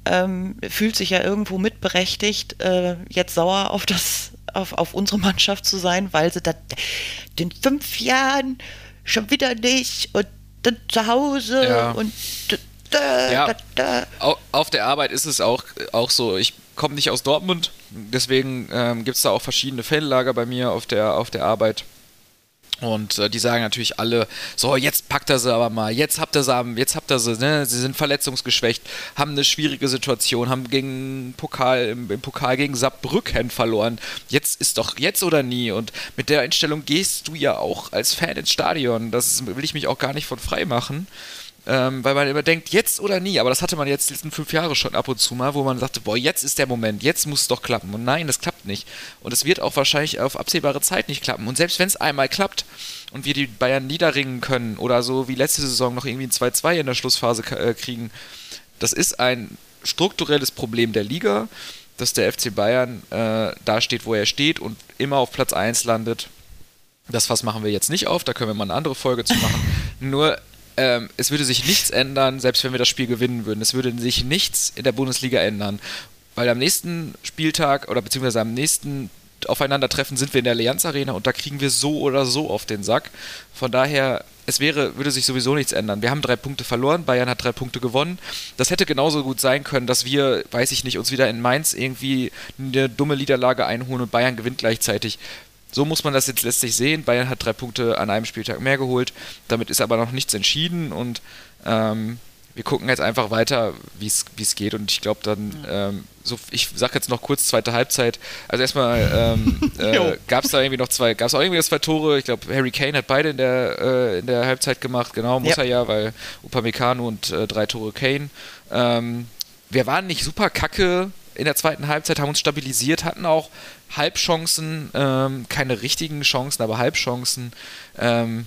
ähm, fühlt sich ja irgendwo mitberechtigt, äh, jetzt sauer auf das, auf, auf unsere Mannschaft zu sein, weil sie das in fünf Jahren schon wieder nicht und zu Hause ja. und ja, auf der Arbeit ist es auch, auch so. Ich komme nicht aus Dortmund, deswegen ähm, gibt es da auch verschiedene Fanlager bei mir auf der, auf der Arbeit. Und äh, die sagen natürlich alle, so, jetzt packt er sie aber mal, jetzt habt ihr sie, jetzt habt ihr sie, ne? Sie sind verletzungsgeschwächt, haben eine schwierige Situation, haben gegen Pokal, im, im Pokal gegen Saarbrücken verloren. Jetzt ist doch jetzt oder nie. Und mit der Einstellung gehst du ja auch als Fan ins Stadion. Das will ich mich auch gar nicht von frei machen. Ähm, weil man immer denkt, jetzt oder nie, aber das hatte man jetzt die letzten fünf Jahre schon ab und zu mal, wo man sagte, boah, jetzt ist der Moment, jetzt muss es doch klappen. Und nein, das klappt nicht. Und es wird auch wahrscheinlich auf absehbare Zeit nicht klappen. Und selbst wenn es einmal klappt und wir die Bayern niederringen können oder so wie letzte Saison noch irgendwie ein 2-2 in der Schlussphase äh, kriegen, das ist ein strukturelles Problem der Liga, dass der FC Bayern äh, da steht, wo er steht und immer auf Platz 1 landet. Das Fass machen wir jetzt nicht auf, da können wir mal eine andere Folge zu machen. *laughs* Nur ähm, es würde sich nichts ändern, selbst wenn wir das Spiel gewinnen würden. Es würde sich nichts in der Bundesliga ändern. Weil am nächsten Spieltag oder beziehungsweise am nächsten Aufeinandertreffen sind wir in der Allianz Arena und da kriegen wir so oder so auf den Sack. Von daher, es wäre, würde sich sowieso nichts ändern. Wir haben drei Punkte verloren, Bayern hat drei Punkte gewonnen. Das hätte genauso gut sein können, dass wir, weiß ich nicht, uns wieder in Mainz irgendwie eine dumme Niederlage einholen und Bayern gewinnt gleichzeitig. So muss man das jetzt letztlich sehen. Bayern hat drei Punkte an einem Spieltag mehr geholt. Damit ist aber noch nichts entschieden und ähm, wir gucken jetzt einfach weiter, wie es geht. Und ich glaube dann, ähm, so, ich sage jetzt noch kurz zweite Halbzeit. Also erstmal ähm, *laughs* äh, gab es da irgendwie noch zwei, gab es auch irgendwie zwei Tore. Ich glaube, Harry Kane hat beide in der, äh, in der Halbzeit gemacht. Genau, muss ja. er ja, weil Upamecano und äh, drei Tore Kane. Ähm, wir waren nicht super kacke in der zweiten Halbzeit, haben uns stabilisiert, hatten auch Halbchancen, ähm, keine richtigen Chancen, aber Halbchancen. Ähm,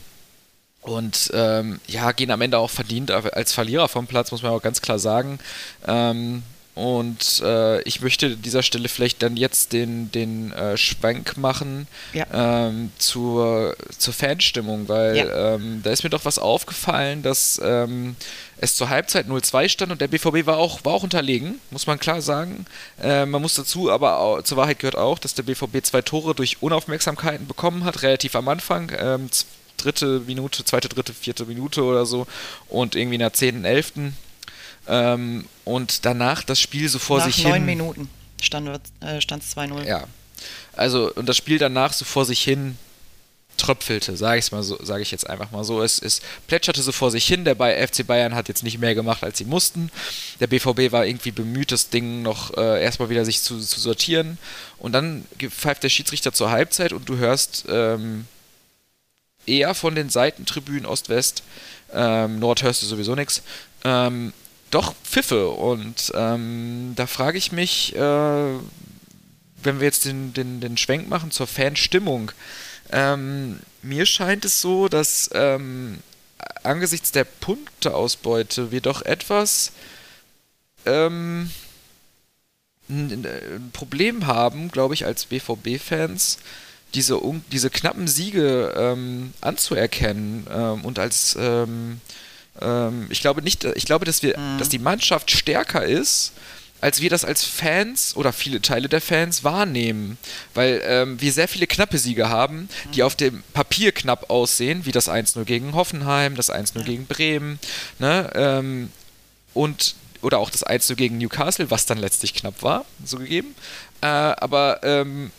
und ähm, ja, gehen am Ende auch verdient als Verlierer vom Platz, muss man auch ganz klar sagen. Ähm, und äh, ich möchte an dieser Stelle vielleicht dann jetzt den, den äh, Schwenk machen ja. ähm, zur, zur Fanstimmung, weil ja. ähm, da ist mir doch was aufgefallen, dass ähm, es zur Halbzeit 0-2 stand und der BVB war auch, war auch unterlegen, muss man klar sagen. Äh, man muss dazu, aber auch, zur Wahrheit gehört auch, dass der BVB zwei Tore durch Unaufmerksamkeiten bekommen hat, relativ am Anfang. Ähm, dritte Minute, zweite, dritte, vierte Minute oder so und irgendwie in der zehnten, elften ähm, und danach das Spiel so vor Nach sich hin. Nach neun Minuten stand es äh, 2-0. Ja. Also, und das Spiel danach so vor sich hin tröpfelte, sage ich mal so, sage ich jetzt einfach mal so. Es, es plätscherte so vor sich hin. Der FC Bayern hat jetzt nicht mehr gemacht, als sie mussten. Der BVB war irgendwie bemüht, das Ding noch äh, erstmal wieder sich zu, zu, sortieren. Und dann pfeift der Schiedsrichter zur Halbzeit und du hörst ähm, eher von den Seitentribünen Ost-West, ähm, Nord hörst du sowieso nichts, ähm, doch Pfiffe. Und ähm, da frage ich mich, äh, wenn wir jetzt den, den, den Schwenk machen zur Fanstimmung, ähm, mir scheint es so, dass ähm, angesichts der Punkteausbeute wir doch etwas ähm, ein, ein Problem haben, glaube ich, als BVB-Fans, diese, diese knappen Siege ähm, anzuerkennen ähm, und als ähm, ich glaube nicht, ich glaube, dass wir, mhm. dass die Mannschaft stärker ist, als wir das als Fans oder viele Teile der Fans wahrnehmen. Weil ähm, wir sehr viele knappe Siege haben, die mhm. auf dem Papier knapp aussehen, wie das 1-0 gegen Hoffenheim, das 1-0 ja. gegen Bremen, ne? Ähm, und oder auch das 1-0 gegen Newcastle, was dann letztlich knapp war, so gegeben. Äh, aber ähm,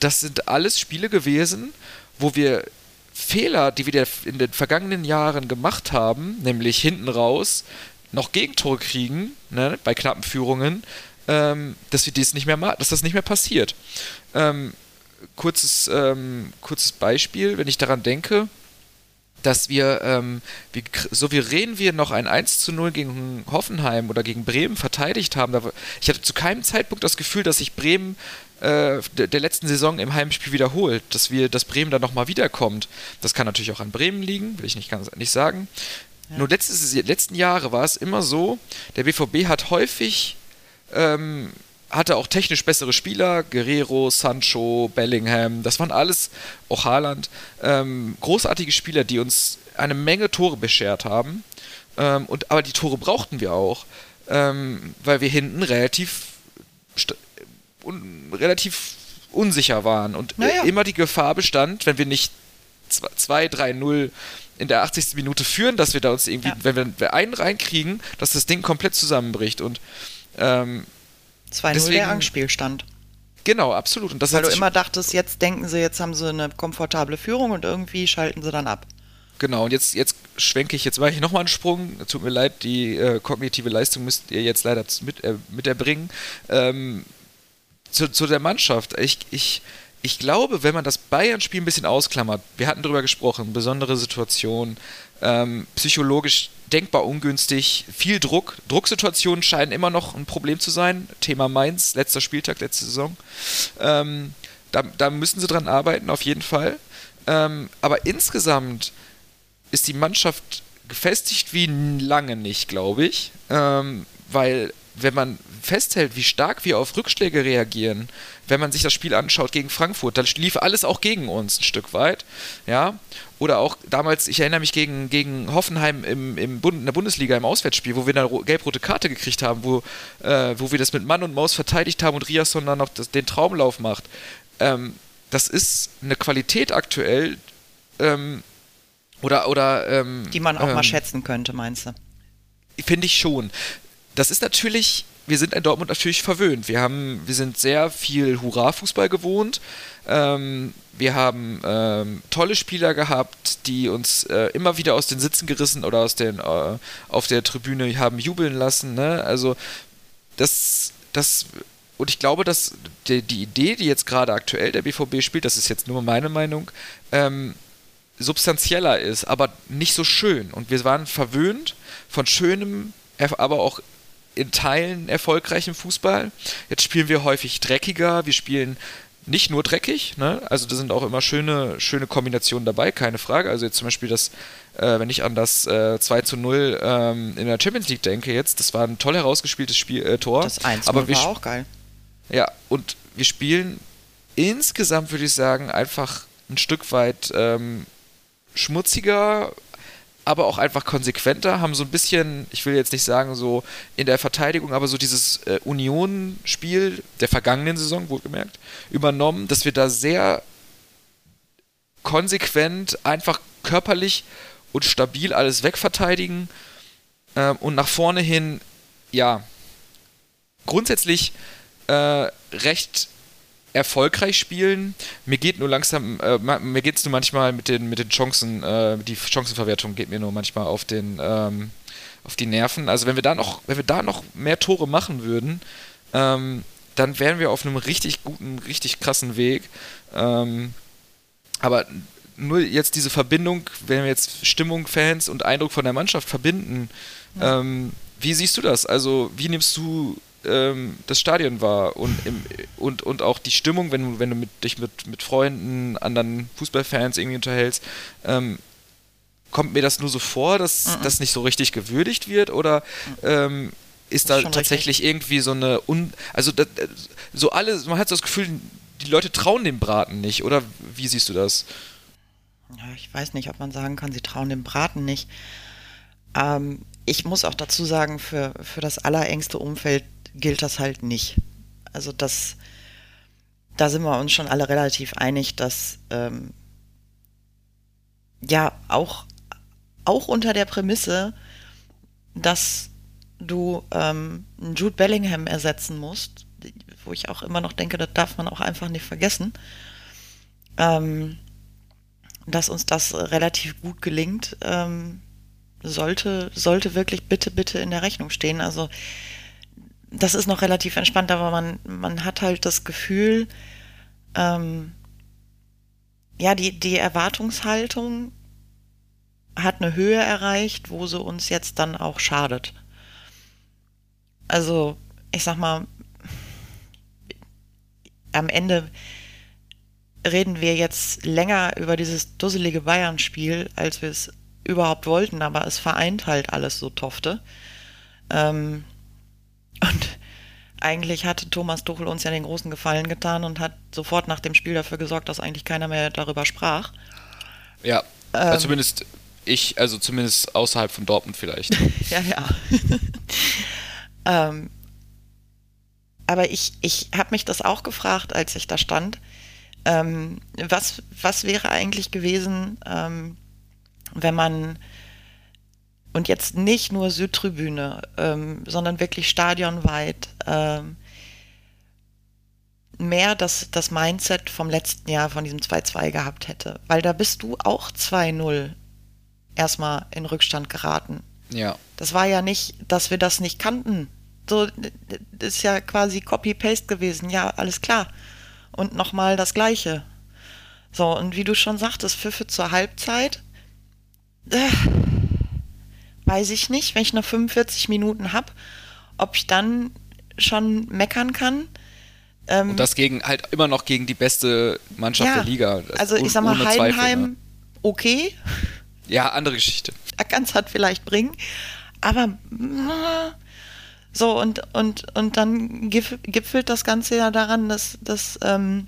das sind alles Spiele gewesen, wo wir Fehler, die wir in den vergangenen Jahren gemacht haben, nämlich hinten raus noch Gegentore kriegen, ne, bei knappen Führungen, ähm, dass wir dies nicht mehr dass das nicht mehr passiert. Ähm, kurzes, ähm, kurzes Beispiel, wenn ich daran denke, dass wir, ähm, wie souverän wir noch ein 1 zu 0 gegen Hoffenheim oder gegen Bremen verteidigt haben. ich hatte zu keinem Zeitpunkt das Gefühl, dass sich Bremen äh, der, letzten Saison im Heimspiel wiederholt, dass wir, dass Bremen dann nochmal wiederkommt. Das kann natürlich auch an Bremen liegen, will ich nicht ganz nicht sagen. Ja. Nur letztes, letzten Jahre war es immer so, der BVB hat häufig ähm, hatte auch technisch bessere Spieler, Guerrero, Sancho, Bellingham, das waren alles, auch Haaland, ähm, großartige Spieler, die uns eine Menge Tore beschert haben. Ähm, und, aber die Tore brauchten wir auch, ähm, weil wir hinten relativ, un, relativ unsicher waren und naja. immer die Gefahr bestand, wenn wir nicht 2-3-0 in der 80. Minute führen, dass wir da uns irgendwie, ja. wenn wir einen reinkriegen, dass das Ding komplett zusammenbricht. Und ähm, 2-0 der Anspielstand. Genau, absolut. Und das Weil du immer dachtest, jetzt denken sie, jetzt haben sie eine komfortable Führung und irgendwie schalten sie dann ab. Genau, und jetzt, jetzt schwenke ich, jetzt mache ich nochmal einen Sprung. Tut mir leid, die äh, kognitive Leistung müsst ihr jetzt leider mit, äh, mit erbringen. Ähm, zu, zu der Mannschaft. Ich, ich, ich glaube, wenn man das Bayern-Spiel ein bisschen ausklammert, wir hatten darüber gesprochen, besondere Situation, ähm, psychologisch denkbar ungünstig, viel Druck. Drucksituationen scheinen immer noch ein Problem zu sein. Thema Mainz, letzter Spieltag, letzte Saison. Ähm, da, da, müssen sie dran arbeiten, auf jeden Fall. Ähm, aber insgesamt ist die Mannschaft gefestigt wie lange nicht, glaube ich. Ähm, weil wenn man festhält, wie stark wir auf Rückschläge reagieren, wenn man sich das Spiel anschaut gegen Frankfurt, dann lief alles auch gegen uns ein Stück weit, ja. Oder auch damals, ich erinnere mich gegen, gegen Hoffenheim im, im Bund, in der Bundesliga im Auswärtsspiel, wo wir eine gelb-rote Karte gekriegt haben, wo, äh, wo wir das mit Mann und Maus verteidigt haben und Riasson dann noch das, den Traumlauf macht. Ähm, das ist eine Qualität aktuell, ähm, oder, oder ähm, die man auch mal ähm, schätzen könnte, meinst du? Finde ich schon das ist natürlich, wir sind in Dortmund natürlich verwöhnt. Wir haben, wir sind sehr viel Hurra-Fußball gewohnt. Ähm, wir haben ähm, tolle Spieler gehabt, die uns äh, immer wieder aus den Sitzen gerissen oder aus den äh, auf der Tribüne haben jubeln lassen. Ne? Also das, das und ich glaube, dass die, die Idee, die jetzt gerade aktuell der BVB spielt, das ist jetzt nur meine Meinung, ähm, substanzieller ist, aber nicht so schön. Und wir waren verwöhnt von schönem, aber auch in Teilen erfolgreichem Fußball. Jetzt spielen wir häufig dreckiger, wir spielen nicht nur dreckig, ne? also da sind auch immer schöne, schöne Kombinationen dabei, keine Frage. Also jetzt zum Beispiel das, äh, wenn ich an das äh, 2 zu 0 ähm, in der Champions League denke jetzt, das war ein toll herausgespieltes Spiel, äh, Tor. Das 1 aber war auch geil. Ja, und wir spielen insgesamt, würde ich sagen, einfach ein Stück weit ähm, schmutziger, aber auch einfach konsequenter, haben so ein bisschen, ich will jetzt nicht sagen so in der Verteidigung, aber so dieses äh, Union-Spiel der vergangenen Saison, wohlgemerkt, übernommen, dass wir da sehr konsequent, einfach körperlich und stabil alles wegverteidigen äh, und nach vorne hin, ja, grundsätzlich äh, recht erfolgreich spielen. Mir geht nur langsam, äh, mir geht es nur manchmal mit den, mit den Chancen, äh, die Chancenverwertung geht mir nur manchmal auf den, ähm, auf die Nerven. Also wenn wir da noch, wenn wir da noch mehr Tore machen würden, ähm, dann wären wir auf einem richtig guten, richtig krassen Weg. Ähm, aber nur jetzt diese Verbindung, wenn wir jetzt Stimmung, Fans und Eindruck von der Mannschaft verbinden, ja. ähm, wie siehst du das? Also, wie nimmst du ähm, das Stadion war. Und, im, und, und auch die Stimmung, wenn du, wenn du mit, dich mit, mit Freunden, anderen Fußballfans irgendwie unterhältst, ähm, kommt mir das nur so vor, dass mhm. das nicht so richtig gewürdigt wird? Oder ähm, ist da tatsächlich richtig. irgendwie so eine Un also das, so alle man hat so das Gefühl die Leute trauen dem Braten nicht. Oder wie siehst du das? Ja, ich weiß nicht ob man sagen kann sie trauen dem Braten nicht. Ähm, ich muss auch dazu sagen für für das allerengste Umfeld gilt das halt nicht. Also das, da sind wir uns schon alle relativ einig, dass ähm, ja auch, auch unter der Prämisse, dass du ähm, Jude Bellingham ersetzen musst, wo ich auch immer noch denke, das darf man auch einfach nicht vergessen, ähm, dass uns das relativ gut gelingt, ähm, sollte, sollte wirklich bitte, bitte in der Rechnung stehen. Also das ist noch relativ entspannt, aber man, man hat halt das Gefühl, ähm, ja, die, die Erwartungshaltung hat eine Höhe erreicht, wo sie uns jetzt dann auch schadet. Also, ich sag mal, am Ende reden wir jetzt länger über dieses dusselige Bayern-Spiel, als wir es überhaupt wollten, aber es vereint halt alles so tofte. Ähm, und eigentlich hatte Thomas Tuchel uns ja den großen Gefallen getan und hat sofort nach dem Spiel dafür gesorgt, dass eigentlich keiner mehr darüber sprach. Ja, also ähm, zumindest ich, also zumindest außerhalb von Dortmund vielleicht. *laughs* ja, ja. *laughs* ähm, aber ich, ich habe mich das auch gefragt, als ich da stand. Ähm, was, was wäre eigentlich gewesen, ähm, wenn man und jetzt nicht nur Südtribüne, ähm, sondern wirklich stadionweit ähm, mehr das, das Mindset vom letzten Jahr, von diesem 2-2 gehabt hätte. Weil da bist du auch 2-0 erstmal in Rückstand geraten. Ja. Das war ja nicht, dass wir das nicht kannten. So, das ist ja quasi Copy-Paste gewesen. Ja, alles klar. Und nochmal das Gleiche. So, und wie du schon sagtest, Pfiffe zur Halbzeit. Äh, weiß ich nicht, wenn ich noch 45 Minuten habe, ob ich dann schon meckern kann. Ähm, und das gegen halt immer noch gegen die beste Mannschaft ja, der Liga. Also ich sag mal, Heidenheim, Zweifel, ne? okay. Ja, andere Geschichte. Ganz hat vielleicht bringen, aber so und und und dann gipfelt das Ganze ja daran, dass, dass ähm,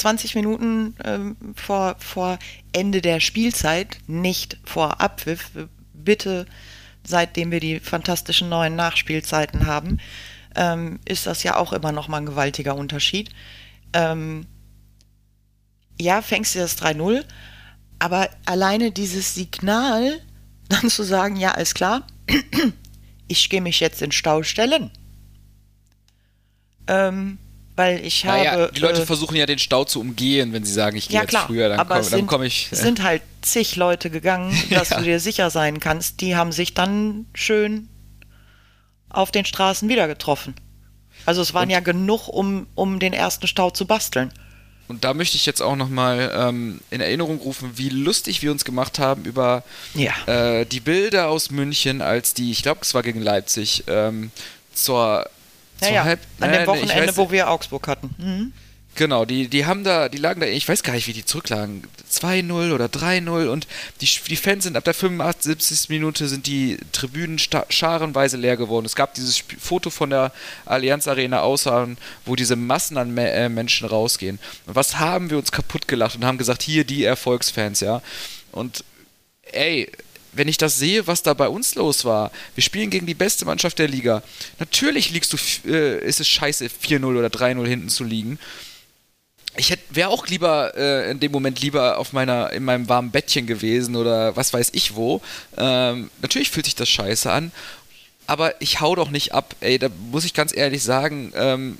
20 Minuten ähm, vor, vor Ende der Spielzeit, nicht vor Abpfiff, bitte, seitdem wir die fantastischen neuen Nachspielzeiten haben, ähm, ist das ja auch immer noch mal ein gewaltiger Unterschied. Ähm, ja, fängst du das 3-0, aber alleine dieses Signal, dann zu sagen, ja, alles klar, *clears throat* ich gehe mich jetzt in Stau stellen. Ähm, weil ich naja, habe. Die Leute äh, versuchen ja den Stau zu umgehen, wenn sie sagen, ich gehe ja, jetzt klar, früher, dann komme komm ich. Es sind halt zig Leute gegangen, *laughs* dass ja. du dir sicher sein kannst, die haben sich dann schön auf den Straßen wieder getroffen. Also es waren Und? ja genug, um, um den ersten Stau zu basteln. Und da möchte ich jetzt auch nochmal ähm, in Erinnerung rufen, wie lustig wir uns gemacht haben über ja. äh, die Bilder aus München, als die, ich glaube, es war gegen Leipzig, ähm, zur naja, halb, an dem Wochenende, weiß, wo wir Augsburg hatten. Mhm. Genau, die, die haben da, die lagen da, ich weiß gar nicht, wie die zurücklagen, 2-0 oder 3-0 und die, die Fans sind ab der 85. 70. Minute sind die Tribünen scharenweise leer geworden. Es gab dieses Sp Foto von der Allianz Arena außer, wo diese Massen an Me äh, Menschen rausgehen. Und was haben wir uns kaputt gelacht und haben gesagt, hier die Erfolgsfans, ja. Und ey, wenn ich das sehe, was da bei uns los war, wir spielen gegen die beste Mannschaft der Liga. Natürlich liegst du, äh, ist es scheiße, 4-0 oder 3-0 hinten zu liegen. Ich wäre auch lieber äh, in dem Moment lieber auf meiner, in meinem warmen Bettchen gewesen oder was weiß ich wo. Ähm, natürlich fühlt sich das scheiße an, aber ich hau doch nicht ab. Ey, da muss ich ganz ehrlich sagen, ähm,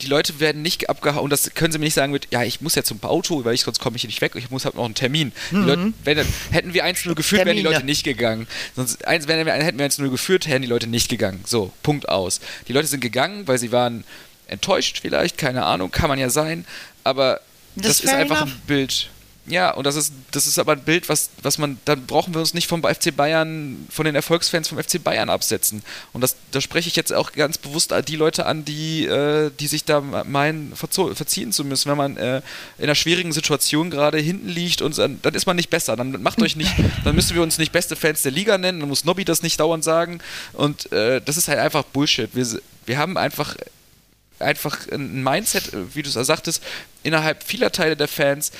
die Leute werden nicht abgehauen. Und das können sie mir nicht sagen mit, ja, ich muss ja zum Auto, weil ich sonst komme ich hier nicht weg. Ich muss halt noch einen Termin. Mhm. Leute, wenn, hätten wir 1-0 geführt, wären die Leute nicht gegangen. Sonst wenn, hätten wir 1-0 geführt, wären die Leute nicht gegangen. So, Punkt aus. Die Leute sind gegangen, weil sie waren enttäuscht vielleicht, keine Ahnung, kann man ja sein. Aber das, das ist einfach enough. ein Bild. Ja, und das ist, das ist aber ein Bild, was, was man, dann brauchen wir uns nicht vom FC Bayern, von den Erfolgsfans vom FC Bayern absetzen. Und das, da spreche ich jetzt auch ganz bewusst die Leute an, die, äh, die sich da meinen, verziehen zu müssen. Wenn man äh, in einer schwierigen Situation gerade hinten liegt und dann, dann ist man nicht besser. Dann macht euch nicht, *laughs* dann müssen wir uns nicht beste Fans der Liga nennen, dann muss Nobby das nicht dauernd sagen. Und äh, das ist halt einfach Bullshit. Wir, wir haben einfach einfach ein Mindset, wie du es sagtest, innerhalb vieler Teile der Fans,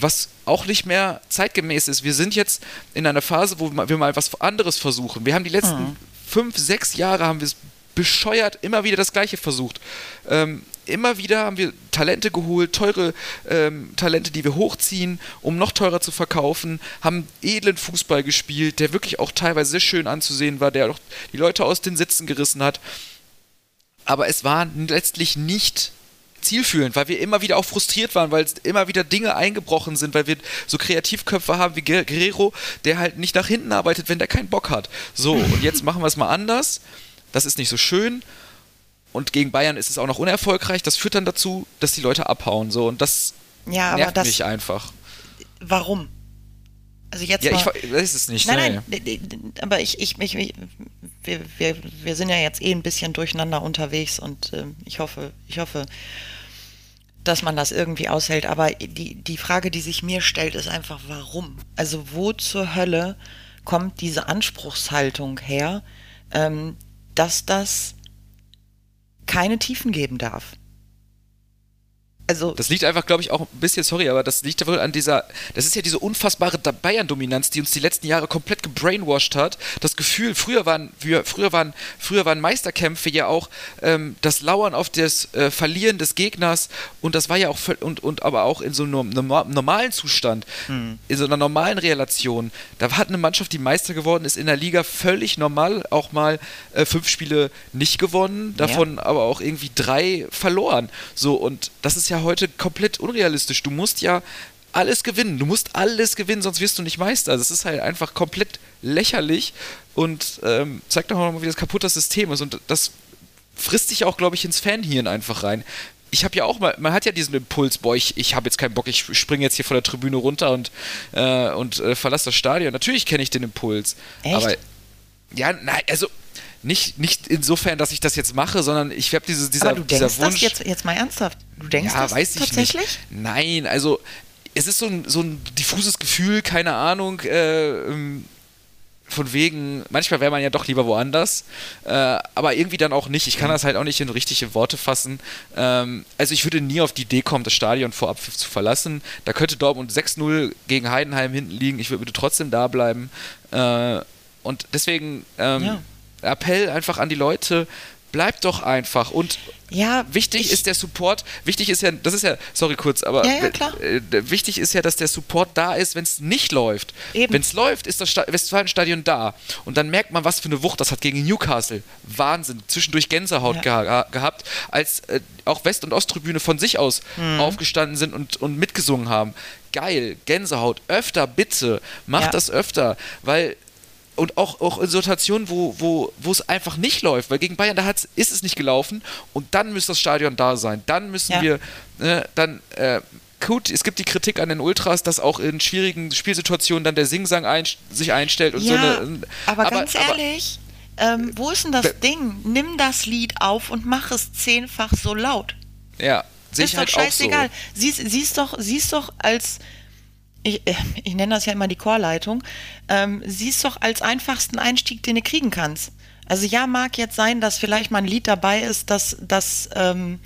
was auch nicht mehr zeitgemäß ist. Wir sind jetzt in einer Phase, wo wir mal was anderes versuchen. Wir haben die letzten mhm. fünf, sechs Jahre haben wir es bescheuert immer wieder das Gleiche versucht. Ähm, immer wieder haben wir Talente geholt, teure ähm, Talente, die wir hochziehen, um noch teurer zu verkaufen, haben edlen Fußball gespielt, der wirklich auch teilweise sehr schön anzusehen war, der auch die Leute aus den Sitzen gerissen hat. Aber es war letztlich nicht zielführend, weil wir immer wieder auch frustriert waren, weil immer wieder Dinge eingebrochen sind, weil wir so Kreativköpfe haben wie Guerrero, der halt nicht nach hinten arbeitet, wenn der keinen Bock hat. So, *laughs* und jetzt machen wir es mal anders. Das ist nicht so schön. Und gegen Bayern ist es auch noch unerfolgreich. Das führt dann dazu, dass die Leute abhauen. So, und das ja, nervt das, mich einfach. Warum? Also jetzt ja, mal, ich weiß es nicht. Nein, nein, aber ich, ich, ich, wir, wir, wir sind ja jetzt eh ein bisschen durcheinander unterwegs und äh, ich hoffe, ich hoffe, dass man das irgendwie aushält. Aber die, die Frage, die sich mir stellt, ist einfach, warum? Also wo zur Hölle kommt diese Anspruchshaltung her, ähm, dass das keine Tiefen geben darf? Also das liegt einfach, glaube ich, auch ein bisschen, sorry, aber das liegt wohl an dieser, das ist ja diese unfassbare Bayern-Dominanz, die uns die letzten Jahre komplett gebrainwashed hat. Das Gefühl, früher waren, wir, früher waren, früher waren Meisterkämpfe ja auch ähm, das Lauern auf das äh, Verlieren des Gegners und das war ja auch, und, und aber auch in so einem normalen Zustand, hm. in so einer normalen Relation. Da hat eine Mannschaft, die Meister geworden ist, in der Liga völlig normal auch mal äh, fünf Spiele nicht gewonnen, davon ja. aber auch irgendwie drei verloren. So, und das ist ja heute komplett unrealistisch. Du musst ja alles gewinnen. Du musst alles gewinnen, sonst wirst du nicht Meister. Das ist halt einfach komplett lächerlich und ähm, zeigt doch mal, wie das kaputt das System ist. Und das frisst sich auch, glaube ich, ins Fanhirn einfach rein. Ich habe ja auch mal, man hat ja diesen Impuls, boah, ich, ich habe jetzt keinen Bock, ich springe jetzt hier von der Tribüne runter und, äh, und äh, verlasse das Stadion. Natürlich kenne ich den Impuls. Echt? Aber ja, nein, also nicht, nicht insofern, dass ich das jetzt mache, sondern ich habe diese, dieser, Aber du dieser denkst Wunsch. Das jetzt, jetzt mal ernsthaft. Du denkst ja, das weiß ich tatsächlich? Nicht. Nein, also es ist so ein, so ein diffuses Gefühl, keine Ahnung, äh, ähm, von wegen, manchmal wäre man ja doch lieber woanders, äh, aber irgendwie dann auch nicht. Ich kann das halt auch nicht in richtige Worte fassen. Ähm, also ich würde nie auf die Idee kommen, das Stadion vor Abpfiff zu verlassen. Da könnte Dortmund 6-0 gegen Heidenheim hinten liegen. Ich würde trotzdem da bleiben. Äh, und deswegen ähm, ja. Appell einfach an die Leute, bleibt doch einfach. Und ja, wichtig ist der Support. Wichtig ist ja, das ist ja, sorry kurz, aber ja, ja, äh, wichtig ist ja, dass der Support da ist, wenn es nicht läuft. Wenn es läuft, ist das Westfalenstadion da. Und dann merkt man, was für eine Wucht das hat gegen Newcastle. Wahnsinn. Zwischendurch Gänsehaut ja. geha gehabt, als äh, auch West- und Osttribüne von sich aus mhm. aufgestanden sind und, und mitgesungen haben. Geil, Gänsehaut, öfter bitte, macht das öfter, weil und auch, auch in Situationen, wo, wo, wo es einfach nicht läuft, weil gegen Bayern, da ist es nicht gelaufen und dann müsste das Stadion da sein. Dann müssen ja. wir, äh, dann, äh, gut, es gibt die Kritik an den Ultras, dass auch in schwierigen Spielsituationen dann der Singsang ein, sich einstellt und ja, so eine. Aber, aber ganz ehrlich, aber, ähm, wo ist denn das Ding? Nimm das Lied auf und mach es zehnfach so laut. Ja, sehe ich halt scheißegal. so. Siehst, siehst doch, siehst doch als ich, äh, ich nenne das ja immer die Chorleitung, ähm, siehst doch als einfachsten Einstieg, den du kriegen kannst. Also ja, mag jetzt sein, dass vielleicht mal ein Lied dabei ist, das, das, ähm,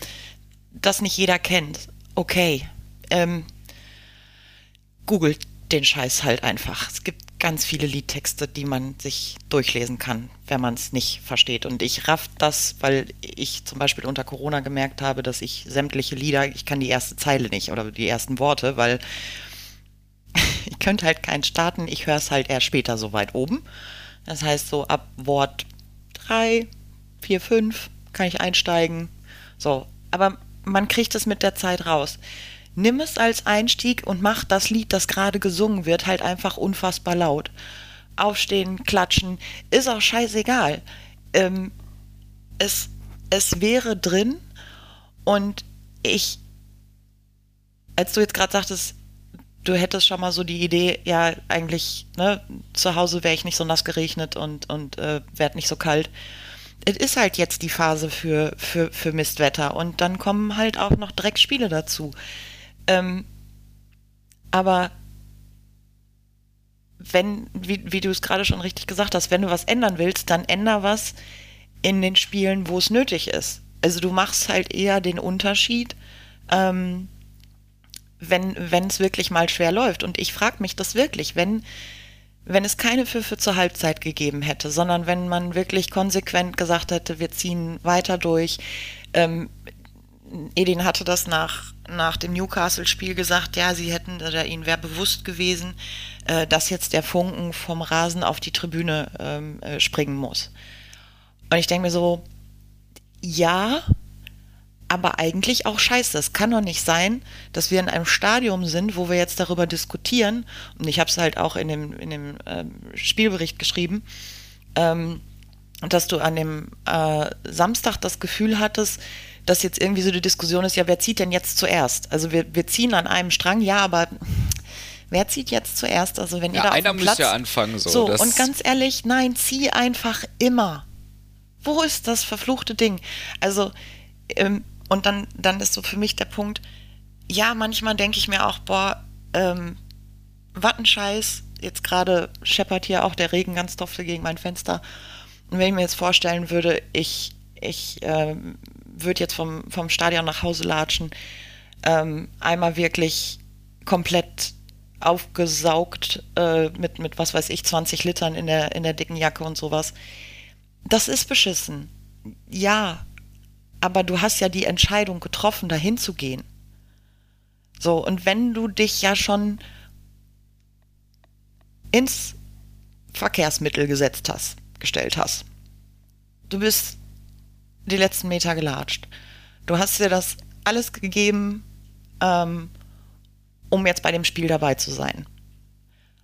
das nicht jeder kennt. Okay. Ähm, googelt den Scheiß halt einfach. Es gibt ganz viele Liedtexte, die man sich durchlesen kann, wenn man es nicht versteht. Und ich raff das, weil ich zum Beispiel unter Corona gemerkt habe, dass ich sämtliche Lieder, ich kann die erste Zeile nicht oder die ersten Worte, weil *laughs* ich könnte halt keinen starten, ich höre es halt erst später so weit oben. Das heißt, so ab Wort 3, 4, 5 kann ich einsteigen. So, aber man kriegt es mit der Zeit raus. Nimm es als Einstieg und mach das Lied, das gerade gesungen wird, halt einfach unfassbar laut. Aufstehen, klatschen, ist auch scheißegal. Ähm, es, es wäre drin und ich, als du jetzt gerade sagtest, du hättest schon mal so die Idee, ja, eigentlich, ne, zu Hause wäre ich nicht so nass geregnet und, und äh, werd nicht so kalt. Es ist halt jetzt die Phase für, für, für Mistwetter und dann kommen halt auch noch Dreckspiele dazu. Ähm, aber wenn, wie, wie du es gerade schon richtig gesagt hast, wenn du was ändern willst, dann änder was in den Spielen, wo es nötig ist. Also du machst halt eher den Unterschied, ähm, wenn es wirklich mal schwer läuft. Und ich frage mich das wirklich, wenn, wenn es keine Pfiffe zur Halbzeit gegeben hätte, sondern wenn man wirklich konsequent gesagt hätte, wir ziehen weiter durch. Ähm, Edin hatte das nach, nach dem Newcastle-Spiel gesagt, ja, sie hätten, oder ihnen wäre bewusst gewesen, äh, dass jetzt der Funken vom Rasen auf die Tribüne ähm, äh, springen muss. Und ich denke mir so, ja, aber eigentlich auch scheiße. Es kann doch nicht sein, dass wir in einem Stadium sind, wo wir jetzt darüber diskutieren, und ich habe es halt auch in dem, in dem ähm, Spielbericht geschrieben, ähm, dass du an dem äh, Samstag das Gefühl hattest, dass jetzt irgendwie so die Diskussion ist, ja, wer zieht denn jetzt zuerst? Also wir, wir ziehen an einem Strang, ja, aber *laughs* wer zieht jetzt zuerst? Also wenn ja, ihr da einer auf Platz, muss ja anfangen. So, so und ganz ehrlich, nein, zieh einfach immer. Wo ist das verfluchte Ding? Also ähm, und dann, dann ist so für mich der Punkt, ja, manchmal denke ich mir auch, boah, ähm, Wattenscheiß, jetzt gerade scheppert hier auch der Regen ganz doffe gegen mein Fenster. Und wenn ich mir jetzt vorstellen würde, ich, ich ähm, würde jetzt vom, vom Stadion nach Hause latschen, ähm, einmal wirklich komplett aufgesaugt äh, mit, mit, was weiß ich, 20 Litern in der, in der dicken Jacke und sowas. Das ist beschissen. Ja, aber du hast ja die Entscheidung getroffen, dahin zu gehen. So, und wenn du dich ja schon ins Verkehrsmittel gesetzt hast, gestellt hast, du bist die letzten Meter gelatscht, du hast dir das alles gegeben, ähm, um jetzt bei dem Spiel dabei zu sein.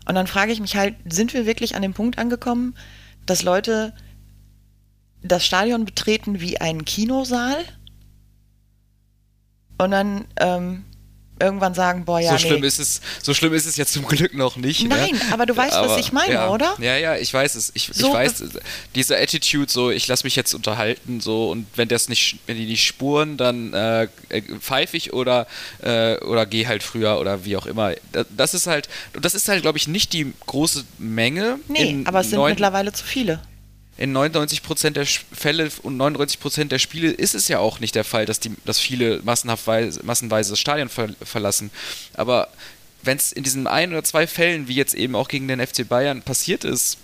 Und dann frage ich mich halt, sind wir wirklich an dem Punkt angekommen, dass Leute das Stadion betreten wie einen Kinosaal und dann ähm, irgendwann sagen, boah, ja, so schlimm nee. ist es, so schlimm ist es jetzt zum Glück noch nicht. Nein, ne? aber du weißt, aber, was ich meine, ja, oder? Ja, ja, ich weiß es. Ich, So, ich weiß diese Attitude, so ich lasse mich jetzt unterhalten, so und wenn das nicht, wenn die nicht spuren, dann äh, äh, pfeife ich oder äh, oder gehe halt früher oder wie auch immer. Das, ist halt, das ist halt, glaube ich, nicht die große Menge. Nee, aber es sind mittlerweile zu viele. In 99% der Fälle und 99% der Spiele ist es ja auch nicht der Fall, dass, die, dass viele massenhaft weise, massenweise das Stadion ver verlassen. Aber wenn es in diesen ein oder zwei Fällen, wie jetzt eben auch gegen den FC Bayern passiert ist,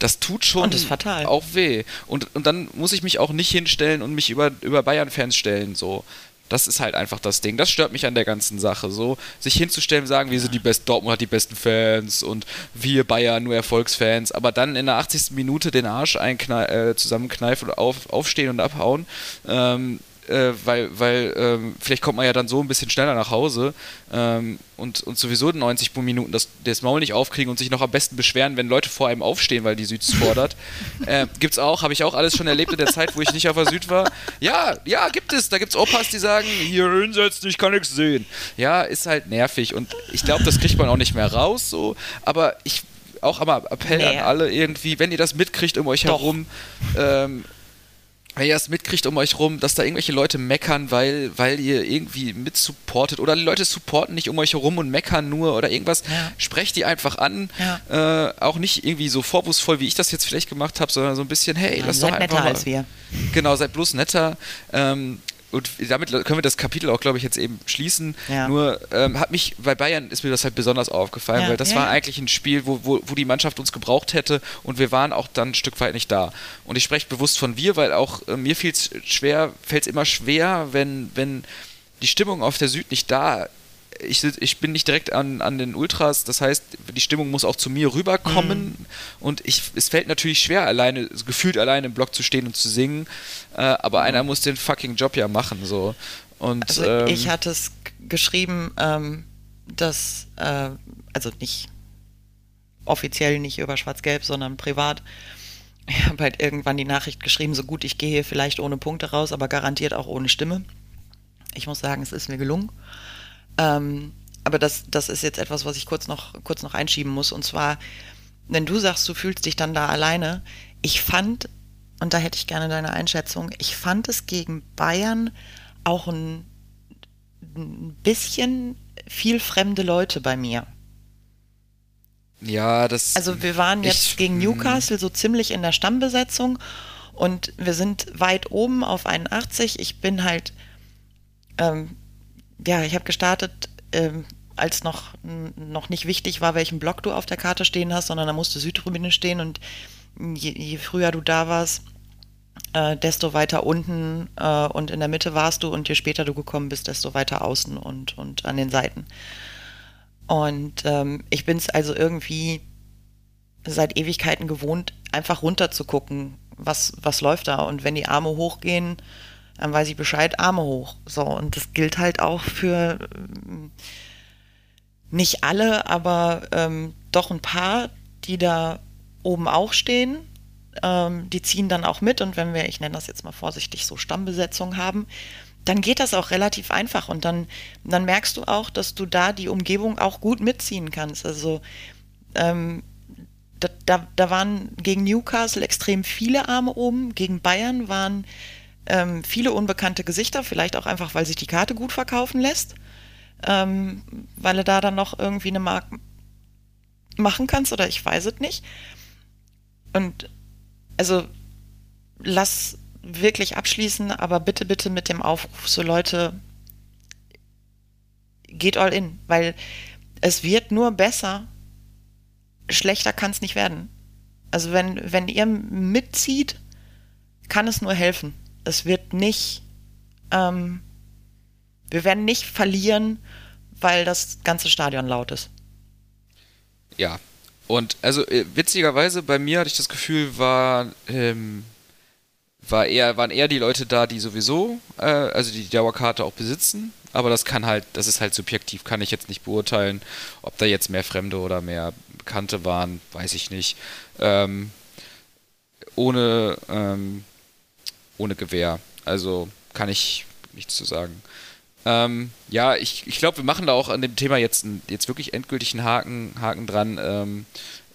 das tut schon Und ist fatal. auch weh. Und, und dann muss ich mich auch nicht hinstellen und mich über, über Bayern-Fans stellen. So. Das ist halt einfach das Ding. Das stört mich an der ganzen Sache. So, sich hinzustellen, sagen, wir sind die besten, Dortmund hat die besten Fans und wir Bayern nur Erfolgsfans, aber dann in der 80. Minute den Arsch äh, zusammenkneifen und auf, aufstehen und abhauen. Ähm, äh, weil, weil ähm, vielleicht kommt man ja dann so ein bisschen schneller nach Hause ähm, und, und sowieso in 90 Minuten das, das Maul nicht aufkriegen und sich noch am besten beschweren, wenn Leute vor einem aufstehen, weil die Süd es fordert. *laughs* äh, gibt's auch, habe ich auch alles schon erlebt in der Zeit, wo ich nicht auf der Süd war. Ja, ja, gibt es. Da gibt's Opas, die sagen, hier hinsetzen, ich kann nichts sehen. Ja, ist halt nervig und ich glaube, das kriegt man auch nicht mehr raus, so. Aber ich auch einmal Appell Nee. an alle irgendwie, wenn ihr das mitkriegt um euch Doch. herum, ähm, wenn ihr das mitkriegt um euch rum, dass da irgendwelche Leute meckern, weil, weil ihr irgendwie mitsupportet oder die Leute supporten nicht um euch herum und meckern nur oder irgendwas, Ja. sprecht die einfach an. Äh, auch nicht irgendwie so vorwurfsvoll, wie ich das jetzt vielleicht gemacht habe, sondern so ein bisschen, hey, Ja, lass doch seid einfach netter mal, als wir. Genau, seid bloß netter. Ähm, und damit können wir das Kapitel auch, glaube ich, jetzt eben schließen. Ja. Nur ähm, hat mich, bei Bayern ist mir das halt besonders aufgefallen, Ja, weil das ja, war eigentlich ein Spiel, wo, wo, wo die Mannschaft uns gebraucht hätte und wir waren auch dann ein Stück weit nicht da. Und ich spreche bewusst von wir, weil auch äh, mir fiel es schwer, fällt es immer schwer, wenn, wenn die Stimmung auf der Süd nicht da ich, ich bin nicht direkt an, an den Ultras, das heißt, die Stimmung muss auch zu mir rüberkommen und ich, es fällt natürlich schwer, alleine, gefühlt alleine im Block zu stehen und zu singen, äh, aber einer muss den fucking Job ja machen, so. Und, Also ähm, ich hatte es geschrieben, ähm, dass, äh, also nicht offiziell nicht über Schwarz-Gelb, sondern privat. Ich habe halt irgendwann die Nachricht geschrieben, so gut ich gehe vielleicht ohne Punkte raus, aber garantiert auch ohne Stimme. Ich muss sagen, es ist mir gelungen. Ähm, aber das, das ist jetzt etwas, was ich kurz noch, kurz noch einschieben muss. Und zwar, wenn du sagst, du fühlst dich dann da alleine, ich fand, und da hätte ich gerne deine Einschätzung, ich fand es gegen Bayern auch ein, ein bisschen viel fremde Leute bei mir. ja, das. Also wir waren jetzt Ich- gegen hm. Newcastle so ziemlich in der Stammbesetzung und wir sind weit oben auf 81. Ich bin halt, ähm, ja, ich habe gestartet, ähm, als noch, noch nicht wichtig war, welchen Block du auf der Karte stehen hast, sondern da musste Südtribüne stehen und je, je früher du da warst, äh, desto weiter unten äh, und in der Mitte warst du und je später du gekommen bist, desto weiter außen und, und an den Seiten. Und ähm, ich bin es also irgendwie seit Ewigkeiten gewohnt, einfach runter zu gucken, was, was läuft da. Und wenn die Arme hochgehen, dann weiß ich Bescheid, Arme hoch. So, und das gilt halt auch für ähm, nicht alle, aber ähm, doch ein paar, die da oben auch stehen. Ähm, die ziehen dann auch mit und wenn wir, ich nenne das jetzt mal vorsichtig, so Stammbesetzung haben, dann geht das auch relativ einfach und dann, dann merkst du auch, dass du da die Umgebung auch gut mitziehen kannst. Also ähm, da, da, da, waren gegen Newcastle extrem viele Arme oben, gegen Bayern waren ähm, viele unbekannte Gesichter, vielleicht auch einfach, weil sich die Karte gut verkaufen lässt, ähm, weil du da dann noch irgendwie eine Mark machen kannst oder ich weiß es nicht. Und also lass wirklich abschließen, aber bitte, bitte mit dem Aufruf, so Leute, geht all in, weil es wird nur besser. Schlechter kann es nicht werden. Also wenn, wenn ihr mitzieht, kann es nur helfen. Es wird nicht, ähm, wir werden nicht verlieren, weil das ganze Stadion laut ist. Ja, und also äh, witzigerweise bei mir hatte ich das Gefühl, war ähm, war eher, waren eher die Leute da, die sowieso, äh, also die, Dauerkarte auch besitzen. Aber das kann halt, das ist halt subjektiv, kann ich jetzt nicht beurteilen, ob da jetzt mehr Fremde oder mehr Bekannte waren, weiß ich nicht. Ähm, ohne, ähm, ohne Gewehr. Also kann ich nichts zu sagen. Ähm, ja, ich, ich glaube, wir machen da auch an dem Thema jetzt, jetzt wirklich endgültigen Haken, Haken dran, ähm,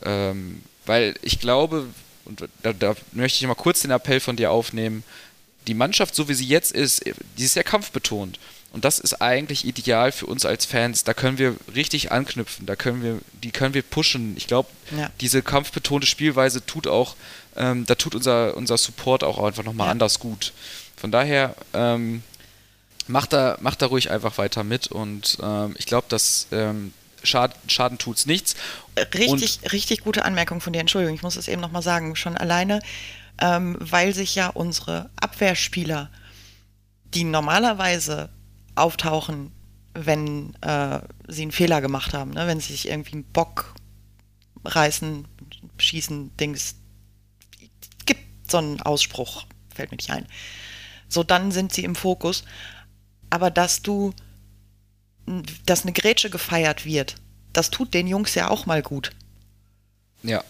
ähm, weil ich glaube, und da, da möchte ich mal kurz den Appell von dir aufnehmen, die Mannschaft, so wie sie jetzt ist, die ist sehr kampfbetont. Und das ist eigentlich ideal für uns als Fans. Da können wir richtig anknüpfen, da können wir, die können wir pushen. Ich glaube, ja. diese kampfbetonte Spielweise tut auch, ähm, da tut unser, unser Support auch einfach nochmal ja. anders gut. Von daher, ähm, macht da, macht da ruhig einfach weiter mit und ähm, ich glaube, dass ähm, Schad, Schaden tut's nichts. Richtig, und richtig gute Anmerkung von dir. Entschuldigung, ich muss es eben nochmal sagen. Schon alleine, ähm, weil sich ja unsere Abwehrspieler, die normalerweise auftauchen, wenn äh, sie einen Fehler gemacht haben, ne? wenn sie sich irgendwie einen Bock reißen, schießen, Dings. So einen Ausspruch, fällt mir nicht ein. So, dann sind sie im Fokus. Aber dass du dass eine Grätsche gefeiert wird, das tut den Jungs ja auch mal gut. Ja.